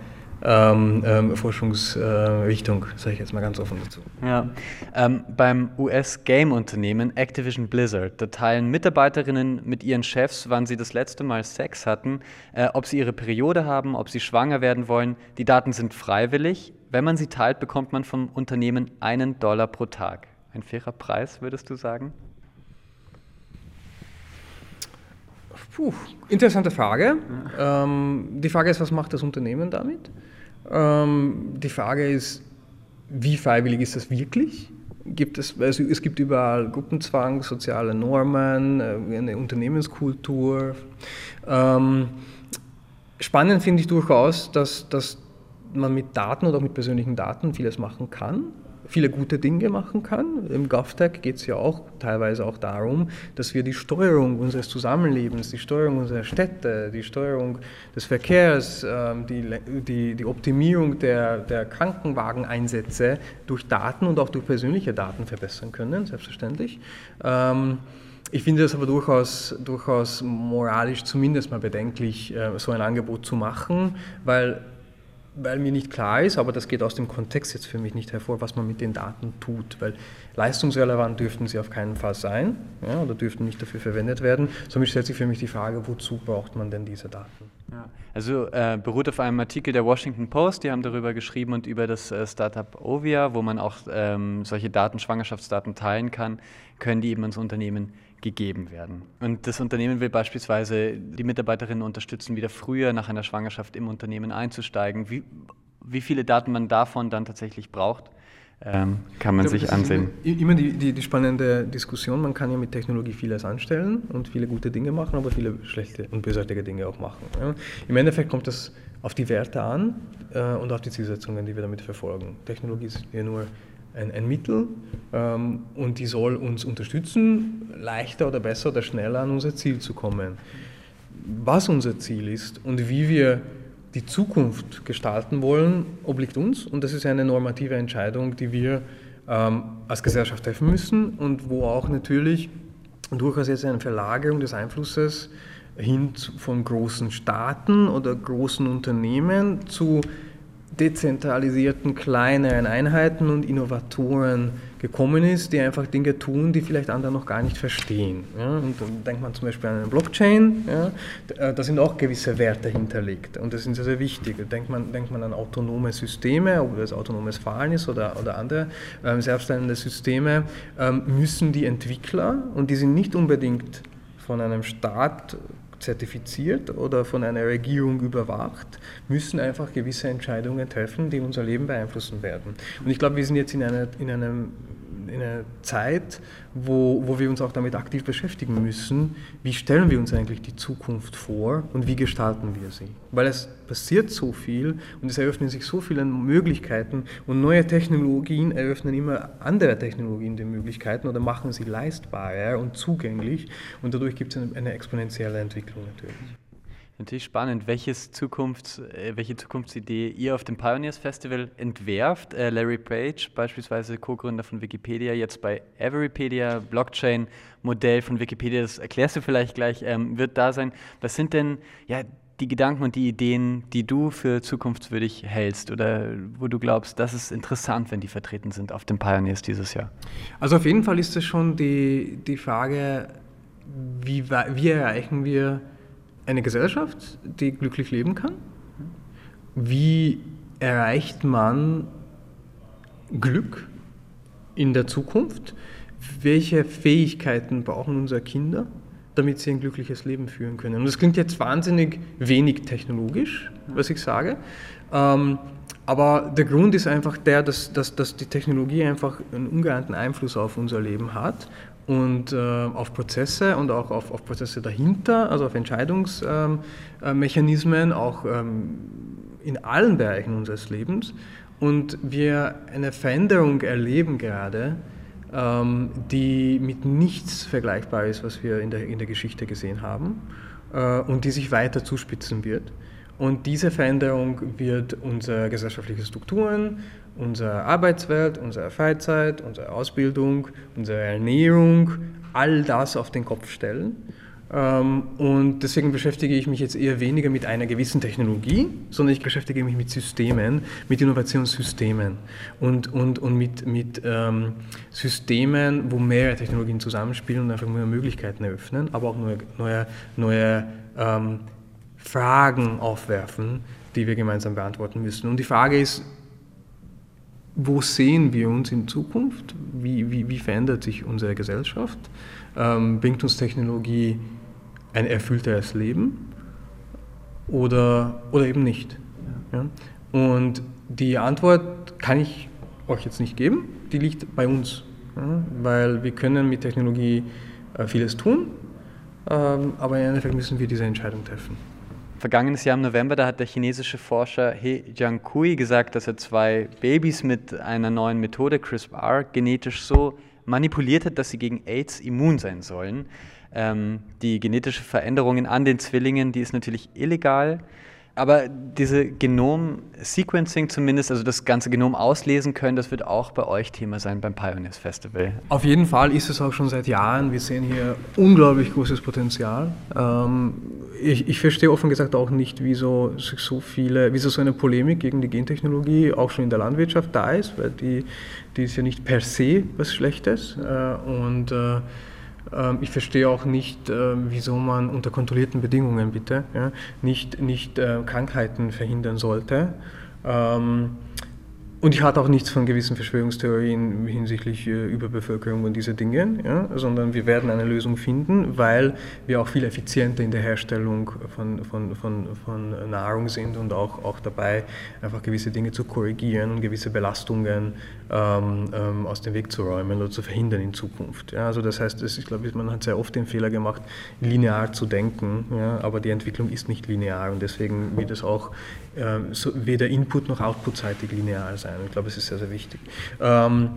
Speaker 4: ähm, ähm, Forschungsrichtung, äh, sage ich jetzt mal ganz offen dazu.
Speaker 3: Ja. Ähm, beim US-Game-Unternehmen Activision Blizzard, da teilen Mitarbeiterinnen mit ihren Chefs, wann sie das letzte Mal Sex hatten, äh, ob sie ihre Periode haben, ob sie schwanger werden wollen. Die Daten sind freiwillig. Wenn man sie teilt, bekommt man vom Unternehmen einen Dollar pro Tag. Ein fairer Preis, würdest du sagen?
Speaker 4: Puh, interessante Frage. Ja. Ähm, die Frage ist, was macht das Unternehmen damit? Ähm, die Frage ist, wie freiwillig ist das wirklich? Gibt es, also es gibt überall Gruppenzwang, soziale Normen, äh, eine Unternehmenskultur. Ähm, spannend finde ich durchaus, dass, dass man mit Daten oder auch mit persönlichen Daten vieles machen kann viele gute Dinge machen kann. Im GovTech geht es ja auch teilweise auch darum, dass wir die Steuerung unseres Zusammenlebens, die Steuerung unserer Städte, die Steuerung des Verkehrs, ähm, die, die, die Optimierung der, der Krankenwageneinsätze durch Daten und auch durch persönliche Daten verbessern können, selbstverständlich. Ähm, ich finde es aber durchaus, durchaus moralisch zumindest mal bedenklich, äh, so ein Angebot zu machen, weil weil mir nicht klar ist, aber das geht aus dem Kontext jetzt für mich nicht hervor, was man mit den Daten tut, weil leistungsrelevant dürften sie auf keinen Fall sein ja, oder dürften nicht dafür verwendet werden. Somit stellt sich für mich die Frage, wozu braucht man denn diese Daten?
Speaker 3: Ja, also äh, beruht auf einem Artikel der Washington Post, die haben darüber geschrieben und über das äh, Startup Ovia, wo man auch ähm, solche Daten, Schwangerschaftsdaten teilen kann, können die eben ans Unternehmen gegeben werden. Und das Unternehmen will beispielsweise die Mitarbeiterinnen unterstützen, wieder früher nach einer Schwangerschaft im Unternehmen einzusteigen. Wie, wie viele Daten man davon dann tatsächlich braucht, ähm, kann man
Speaker 4: glaube,
Speaker 3: sich ansehen.
Speaker 4: Immer, die, die, die, spannende Diskussion. Man kann ja mit Technologie vieles anstellen und viele gute Dinge machen, aber viele schlechte und bösartige Dinge auch machen. Ja. Im Endeffekt kommt das auf die Werte an äh, und auf die Zielsetzungen, die wir damit verfolgen. Technologie ist ja nur ein, ein Mittel ähm, und die soll uns unterstützen, leichter oder besser oder schneller an unser Ziel zu kommen. Was unser Ziel ist und wie wir die Zukunft gestalten wollen, obliegt uns und das ist eine normative Entscheidung, die wir ähm, als Gesellschaft treffen müssen und wo auch natürlich durchaus jetzt eine Verlagerung des Einflusses hin von großen Staaten oder großen Unternehmen zu dezentralisierten kleineren Einheiten und Innovatoren gekommen ist, die einfach Dinge tun, die vielleicht andere noch gar nicht verstehen. Ja? Und dann denkt man zum Beispiel an eine Blockchain, ja? Äh, da sind auch gewisse Werte hinterlegt und das sind sehr, sehr wichtig. Denkt man, denkt man an autonome Systeme, ob das autonomes Fahren ist oder, oder andere ähm, selbstständige Systeme, ähm, müssen die Entwickler, und die sind nicht unbedingt von einem Staat zertifiziert oder von einer Regierung überwacht, müssen einfach gewisse Entscheidungen treffen, die unser Leben beeinflussen werden. Und ich glaube, wir sind jetzt in einer, in einem in einer Zeit, wo, wo wir uns auch damit aktiv beschäftigen müssen, wie stellen wir uns eigentlich die Zukunft vor und wie gestalten wir sie. Weil es passiert so viel und es eröffnen sich so viele Möglichkeiten und neue Technologien eröffnen immer andere Technologien die Möglichkeiten oder machen sie leistbarer und zugänglich und dadurch gibt es eine, exponentielle Entwicklung natürlich.
Speaker 3: Natürlich spannend, welches Zukunfts, äh, welche Zukunftsidee ihr auf dem Pioneers Festival entwerft. Äh, Larry Page, beispielsweise Co-Gründer von Wikipedia, jetzt bei Everypedia, Blockchain-Modell von Wikipedia, das erklärst du vielleicht gleich, ähm, wird da sein. Was sind denn ja, die Gedanken und die Ideen, die du für zukunftswürdig hältst oder wo du glaubst, das ist interessant, wenn die vertreten sind auf dem Pioneers dieses Jahr?
Speaker 4: Also auf jeden Fall ist es schon die, die Frage, wie, wie erreichen wir eine Gesellschaft, die glücklich leben kann? Wie erreicht man Glück in der Zukunft? Welche Fähigkeiten brauchen unsere Kinder, damit sie ein glückliches Leben führen können? Und das klingt jetzt wahnsinnig wenig technologisch, was ich sage. Ähm, aber der Grund ist einfach der, dass, dass, dass die Technologie einfach einen ungeahnten Einfluss auf unser Leben hat und äh, auf Prozesse und auch auf, auf, Prozesse dahinter, also auf Entscheidungsmechanismen, ähm, äh, auch ähm, in allen Bereichen unseres Lebens. Und wir eine Veränderung erleben gerade, ähm, die mit nichts vergleichbar ist, was wir in der, in der Geschichte gesehen haben äh, und die sich weiter zuspitzen wird. Und diese Veränderung wird unsere gesellschaftlichen Strukturen, unsere Arbeitswelt, unsere Freizeit, unsere Ausbildung, unsere Ernährung, all das auf den Kopf stellen. Ähm, und deswegen beschäftige ich mich jetzt eher weniger mit einer gewissen Technologie, sondern ich beschäftige mich mit Systemen, mit Innovationssystemen und, und, und mit, mit ähm, Systemen, wo mehrere Technologien zusammenspielen und einfach neue Möglichkeiten eröffnen, aber auch neue, neue, neue ähm, Fragen aufwerfen, die wir gemeinsam beantworten müssen. Und die Frage ist, wo sehen wir uns in Zukunft? Wie, wie, wie verändert sich unsere Gesellschaft? Ähm, bringt uns Technologie ein erfüllteres Leben oder, oder eben nicht? Ja? Und die Antwort kann ich euch jetzt nicht geben, die liegt bei uns, ja? weil wir können mit Technologie äh, vieles tun, ähm, aber im Endeffekt müssen wir diese Entscheidung treffen.
Speaker 3: Vergangenes Jahr im November, da hat der chinesische Forscher He Jiankui gesagt, dass er zwei Babys mit einer neuen Methode, CRISPR, genetisch so manipuliert hat, dass sie gegen AIDS immun sein sollen. Ähm, die genetische Veränderungen an den Zwillingen, die ist natürlich illegal. Aber diese Genom-Sequencing zumindest, also das ganze Genom auslesen können, das wird auch bei euch Thema sein beim Pioneers Festival.
Speaker 4: Auf jeden Fall ist es auch schon seit Jahren. Wir sehen hier unglaublich großes Potenzial. Ähm, ich, ich, verstehe offen gesagt auch nicht, wieso so viele, wieso so eine Polemik gegen die Gentechnologie auch schon in der Landwirtschaft da ist, weil die, die ist ja nicht per se was Schlechtes. Äh, und äh, ich verstehe auch nicht, ähm, wieso man unter kontrollierten Bedingungen bitte nicht, nicht äh, Krankheiten verhindern sollte. Und ich hatte auch nichts von gewissen Verschwörungstheorien hinsichtlich äh, Überbevölkerung und diese Dinge, ja, sondern wir werden eine Lösung finden, weil wir auch viel effizienter in der Herstellung von, von, von, von Nahrung sind und auch, auch dabei, einfach gewisse Dinge zu korrigieren und gewisse Belastungen ähm, ähm, aus dem Weg zu räumen oder zu verhindern in Zukunft. Ja, also das heißt, das, ich glaube, man hat sehr oft den Fehler gemacht, linear zu denken, ja, aber die Entwicklung ist nicht linear und deswegen wird es auch äh, so, weder Input- noch Output-seitig linear sein. Ich glaube, es ist sehr, sehr wichtig. Ähm,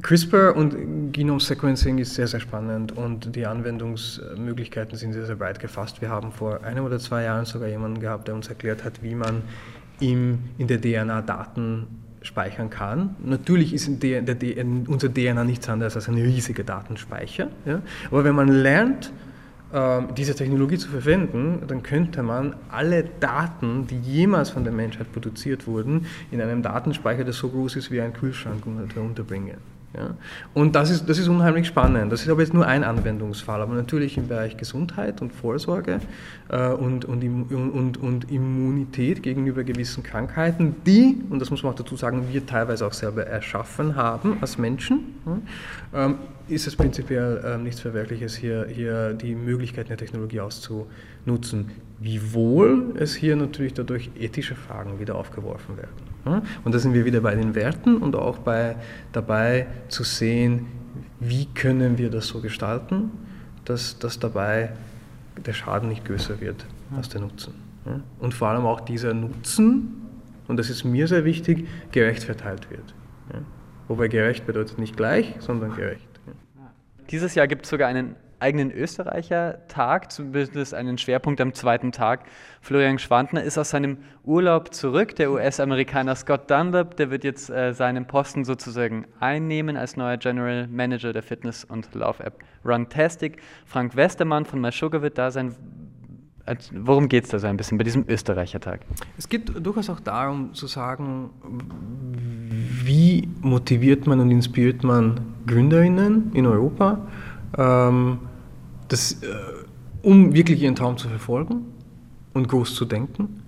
Speaker 4: CRISPR und Genome Sequencing ist sehr, sehr spannend und die Anwendungsmöglichkeiten sind sehr, sehr weit gefasst. Wir haben vor einem oder zwei Jahren sogar jemanden gehabt, der uns erklärt hat, wie man im, in der DNA Daten speichern kann. Natürlich ist unser DNA nichts anderes als ein riesiger Datenspeicher. Ja? Aber wenn man lernt, ähm, diese Technologie zu verwenden, dann könnte man alle Daten, die jemals von der Menschheit produziert wurden, in einem Datenspeicher, der so groß ist wie ein Kühlschrank, unterbringen. Ja? Und das ist, das ist unheimlich spannend. Das ist aber jetzt nur ein Anwendungsfall, aber natürlich im Bereich Gesundheit und Vorsorge äh, und, und, und, und, Immunität gegenüber gewissen Krankheiten, die, und das muss man auch dazu sagen, wir teilweise auch selber erschaffen haben als Menschen, ja? ähm, ist es prinzipiell äh, nichts Verwerkliches, hier, hier die Möglichkeiten der Technologie auszunutzen. Wiewohl es hier natürlich dadurch ethische Fragen wieder aufgeworfen werden. Und da sind wir wieder bei den Werten und auch bei, dabei zu sehen, wie können wir das so gestalten, dass, dass dabei der Schaden nicht größer wird als der Nutzen. Und vor allem auch dieser Nutzen, und das ist mir sehr wichtig, gerecht verteilt wird. Wobei gerecht bedeutet nicht gleich, sondern gerecht.
Speaker 3: Dieses Jahr gibt es sogar einen eigenen Österreicher-Tag, zumindest einen Schwerpunkt am zweiten Tag. Florian Schwantner ist aus seinem Urlaub zurück. Der US-Amerikaner Scott Dunlap, der wird jetzt äh, seinen Posten sozusagen einnehmen als neuer General Manager der Fitness- und Lauf-App Runtastic. Frank Westermann von MySugar wird da sein. Worum geht es da so ein bisschen bei diesem Österreicher-Tag?
Speaker 4: Es geht durchaus auch darum zu sagen, wie motiviert man und inspiriert man Gründerinnen in Europa, ähm, das, äh, um wirklich ihren Traum zu verfolgen und groß zu denken.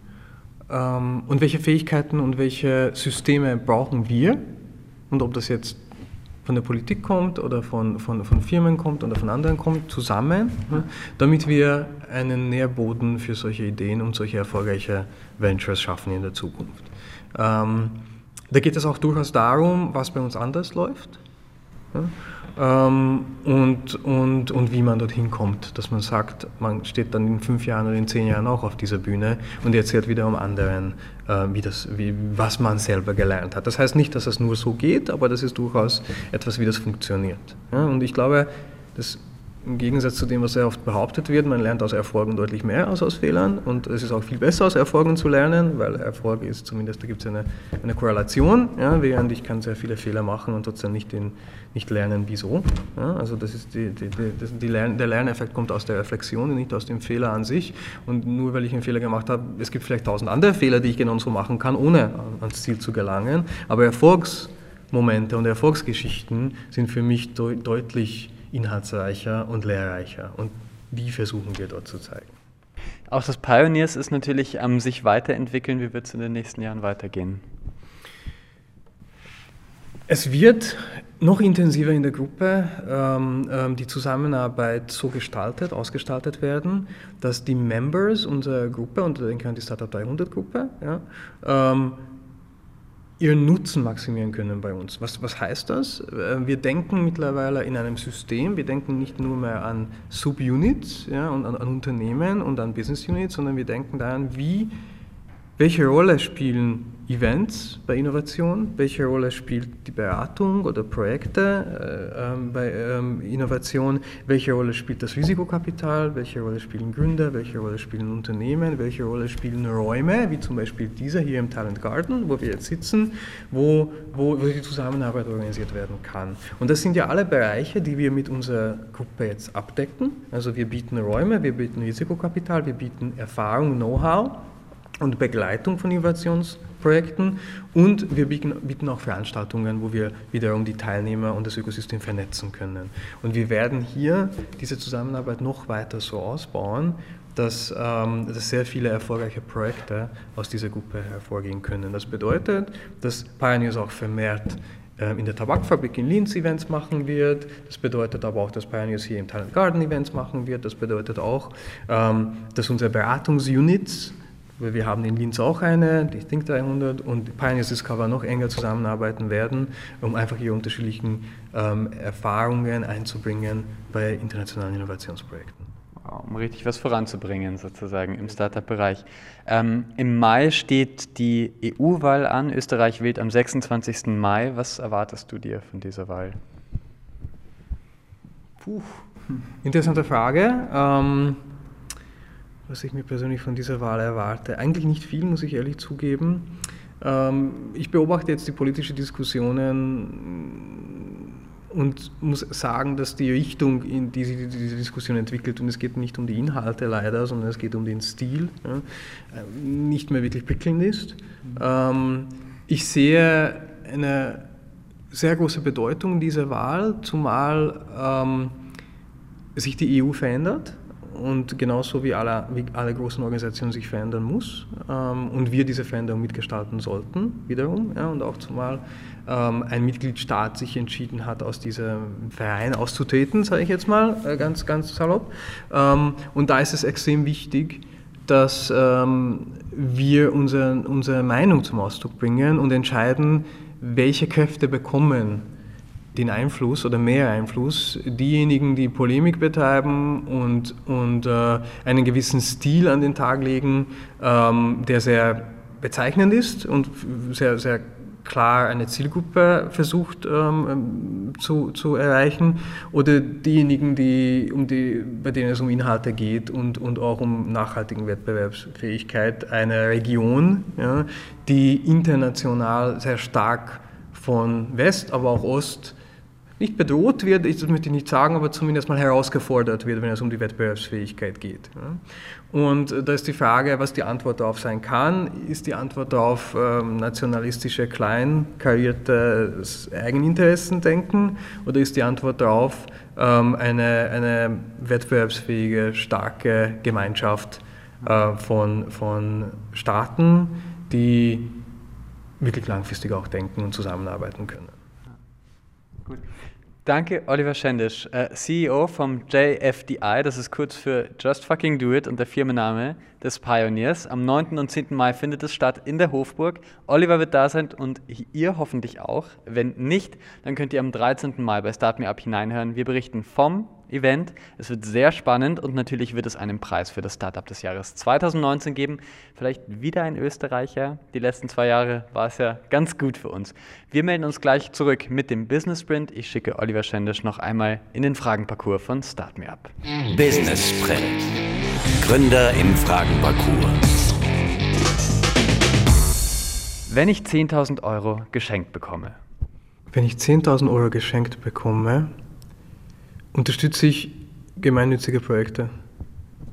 Speaker 4: Ähm, und welche Fähigkeiten und welche Systeme brauchen wir? Und ob das jetzt von der Politik kommt oder von, von, von Firmen kommt oder von anderen kommt, zusammen, ja, damit wir einen Nährboden für solche Ideen und solche erfolgreiche Ventures schaffen in der Zukunft. Ähm, da geht es auch durchaus darum, was bei uns anders läuft. Ja, ähm, und, und, und wie man dorthin kommt. Dass man sagt, man steht dann in fünf Jahren oder in zehn Jahren auch auf dieser Bühne und erzählt wiederum anderen, äh, wie das, wie, was man selber gelernt hat. Das heißt nicht, dass es nur so geht, aber das ist durchaus etwas, wie das funktioniert. Ja, und ich glaube, das im Gegensatz zu dem, was sehr oft behauptet wird, man lernt aus Erfolgen deutlich mehr als aus Fehlern. Und es ist auch viel besser aus Erfolgen zu lernen, weil Erfolg ist zumindest, da gibt es eine, eine Korrelation, ja, während ich kann sehr viele Fehler machen und trotzdem nicht, den, nicht lernen, wieso. Ja, also das ist die, die, die, die Lern, der Lerneffekt kommt aus der Reflexion und nicht aus dem Fehler an sich. Und nur weil ich einen Fehler gemacht habe, es gibt vielleicht tausend andere Fehler, die ich genauso machen kann, ohne ans Ziel zu gelangen, aber Erfolgsmomente und Erfolgsgeschichten sind für mich de deutlich inhaltsreicher und lehrreicher. Und die versuchen wir dort zu zeigen.
Speaker 3: Auch das Pioneers ist natürlich am sich weiterentwickeln. Wie wird es in den nächsten Jahren weitergehen?
Speaker 4: Es wird noch intensiver in der Gruppe ähm, ähm, die Zusammenarbeit so gestaltet, ausgestaltet werden, dass die Members unserer Gruppe, und denke an die Startup 300 Gruppe, ja, ähm, ihren Nutzen maximieren können bei uns. Was, was heißt das? Äh, wir denken mittlerweile in einem System, wir denken nicht nur mehr an Subunits ja, und an, an Unternehmen und an Business Units, sondern wir denken daran, wie welche Rolle spielen Events bei Innovation? Welche Rolle spielt die Beratung oder Projekte äh, ähm, bei ähm, Innovation? Welche Rolle spielt das Risikokapital? Welche Rolle spielen Gründer? Welche Rolle spielen Unternehmen? Welche Rolle spielen Räume, wie zum Beispiel dieser hier im Talent Garden, wo wir jetzt sitzen, wo, wo, wo die Zusammenarbeit organisiert werden kann? Und das sind ja alle Bereiche, die wir mit unserer Gruppe jetzt abdecken. Also wir bieten Räume, wir bieten Risikokapital, wir bieten Erfahrung, Know-how und Begleitung von Innovationsprojekten und wir bieten, auch Veranstaltungen, wo wir wiederum die Teilnehmer und das Ökosystem vernetzen können. Und wir werden hier diese Zusammenarbeit noch weiter so ausbauen, dass, ähm, dass sehr viele erfolgreiche Projekte aus dieser Gruppe hervorgehen können. Das bedeutet, dass Pioneers auch vermehrt ähm, in der Tabakfabrik in Linz Events machen wird. Das bedeutet aber auch, dass Pioneers hier im Talent Garden Events machen wird. Das bedeutet auch, ähm, dass unsere Beratungsunits, wir haben in Linz auch eine, die Think 300 und Pioneers Discover noch enger zusammenarbeiten werden, um einfach ihre unterschiedlichen ähm, Erfahrungen einzubringen bei internationalen Innovationsprojekten
Speaker 3: um richtig was voranzubringen, sozusagen im Startup-Bereich. Ähm, Im Mai steht die EU-Wahl an. Österreich wählt am 26. Mai. Was erwartest du dir von dieser Wahl?
Speaker 4: Puh, interessante Frage. Ähm, was ich mir persönlich von dieser Wahl erwarte. Eigentlich nicht viel, muss ich ehrlich zugeben. Ähm, ich beobachte jetzt die politischen Diskussionen und muss sagen, dass die Richtung, in die sich diese Diskussion entwickelt, und es geht nicht um die Inhalte leider, sondern es geht um den Stil, nicht mehr wirklich prickelnd ist. Ähm, ich sehe eine sehr große Bedeutung dieser Wahl, zumal ähm, sich die EU verändert und genauso wie alle, wie alle großen Organisationen sich verändern muss ähm, und wir diese Veränderung mitgestalten sollten, wiederum. Ja, und auch zumal ähm, ein Mitgliedstaat sich entschieden hat, aus diesem Verein auszutreten, sage ich jetzt mal, äh, ganz, ganz salopp. Ähm, und da ist es extrem wichtig, dass ähm, wir unsere, unsere Meinung zum Ausdruck bringen und entscheiden, welche Kräfte bekommen den Einfluss oder mehr Einfluss. Diejenigen, die Polemik betreiben und, und äh, einen gewissen Stil an den Tag legen, ähm, der sehr bezeichnend ist und sehr, sehr klar eine Zielgruppe versucht ähm, zu, zu erreichen oder diejenigen, die, um die, bei denen es um Inhalte geht und, und auch um nachhaltigen Wettbewerbsfähigkeit einer Region, ja, die international sehr stark von West, aber auch Ost nicht bedroht wird, das möchte ich nicht sagen, aber zumindest mal herausgefordert wird, wenn es um die Wettbewerbsfähigkeit geht. Und da ist die Frage, was die Antwort darauf sein kann. Ist die Antwort darauf ähm, nationalistische, kleinkarierte Eigeninteressendenken oder ist die Antwort darauf ähm, eine, eine wettbewerbsfähige, starke Gemeinschaft äh, von, von Staaten, die wirklich langfristig auch denken und zusammenarbeiten können?
Speaker 3: Gut. Danke, Oliver Schendisch, äh, CEO vom JFDI, das ist kurz für Just Fucking Do It und der Firmenname des Pioneers. Am 9. und 10. Mai findet es statt in der Hofburg. Oliver wird da sein und ihr hoffentlich auch. Wenn nicht, dann könnt ihr am 13. Mai bei Start Me Up hineinhören. Wir berichten vom Event. Es wird sehr spannend und natürlich wird es einen Preis für das Startup des Jahres 2019 geben. Vielleicht wieder ein Österreicher. Die letzten zwei Jahre war es ja ganz gut für uns. Wir melden uns gleich zurück mit dem Business Sprint. Ich schicke Oliver Schendisch noch einmal in den Fragenparcours von Start Me Up.
Speaker 1: Business Sprint. Gründer im Fragenparcours.
Speaker 3: Wenn ich 10.000 Euro geschenkt bekomme.
Speaker 4: Wenn ich 10.000 Euro geschenkt bekomme, unterstütze ich gemeinnützige Projekte.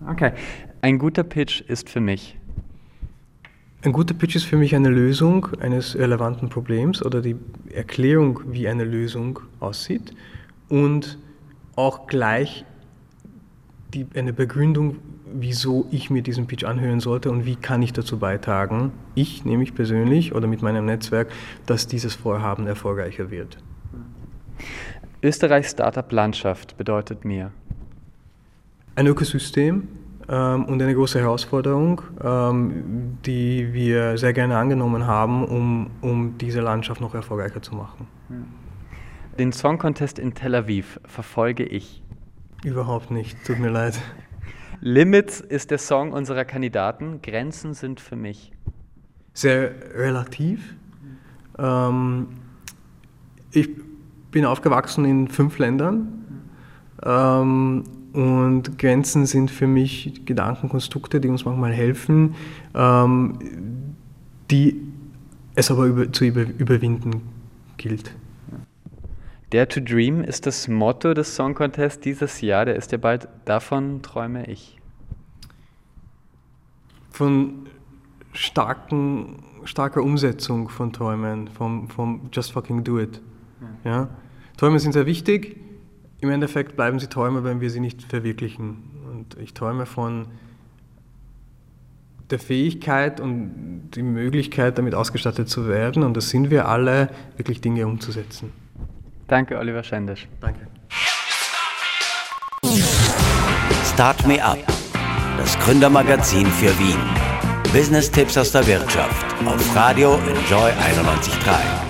Speaker 3: Okay. Ein guter Pitch ist für mich.
Speaker 4: Ein guter Pitch ist für mich eine Lösung eines relevanten Problems oder die Erklärung, wie eine Lösung aussieht und auch gleich die, eine Begründung, wieso ich mir diesen Pitch anhören sollte und wie kann ich dazu beitragen, ich nämlich persönlich oder mit meinem Netzwerk, dass dieses Vorhaben erfolgreicher wird.
Speaker 3: Österreichs Startup-Landschaft bedeutet mir?
Speaker 4: Ein Ökosystem ähm, und eine große Herausforderung, ähm, die wir sehr gerne angenommen haben, um, um diese Landschaft noch erfolgreicher zu machen.
Speaker 3: Den Song Contest in Tel Aviv verfolge ich.
Speaker 4: Überhaupt nicht, tut mir leid.
Speaker 3: Limits ist der Song unserer Kandidaten, Grenzen sind für mich.
Speaker 4: Sehr relativ. Ähm, ich bin aufgewachsen in fünf Ländern ähm, und Grenzen sind für mich Gedankenkonstrukte, die uns manchmal helfen, ähm, die es aber über, zu über, überwinden gilt.
Speaker 3: Dare to Dream ist das Motto des Song Contests dieses Jahr. Der ist ja bald. Davon träume ich.
Speaker 4: Von starken, starker Umsetzung von Träumen, vom, vom Just fucking do it. Ja. Träume sind sehr wichtig. Im Endeffekt bleiben sie Träume, wenn wir sie nicht verwirklichen. Und ich träume von der Fähigkeit und die Möglichkeit, damit ausgestattet zu werden. Und das sind wir alle, wirklich Dinge umzusetzen.
Speaker 3: Danke, Oliver Schendisch.
Speaker 4: Danke.
Speaker 1: Start Me Up, das Gründermagazin für Wien. Business-Tipps aus der Wirtschaft auf Radio Enjoy 91.3.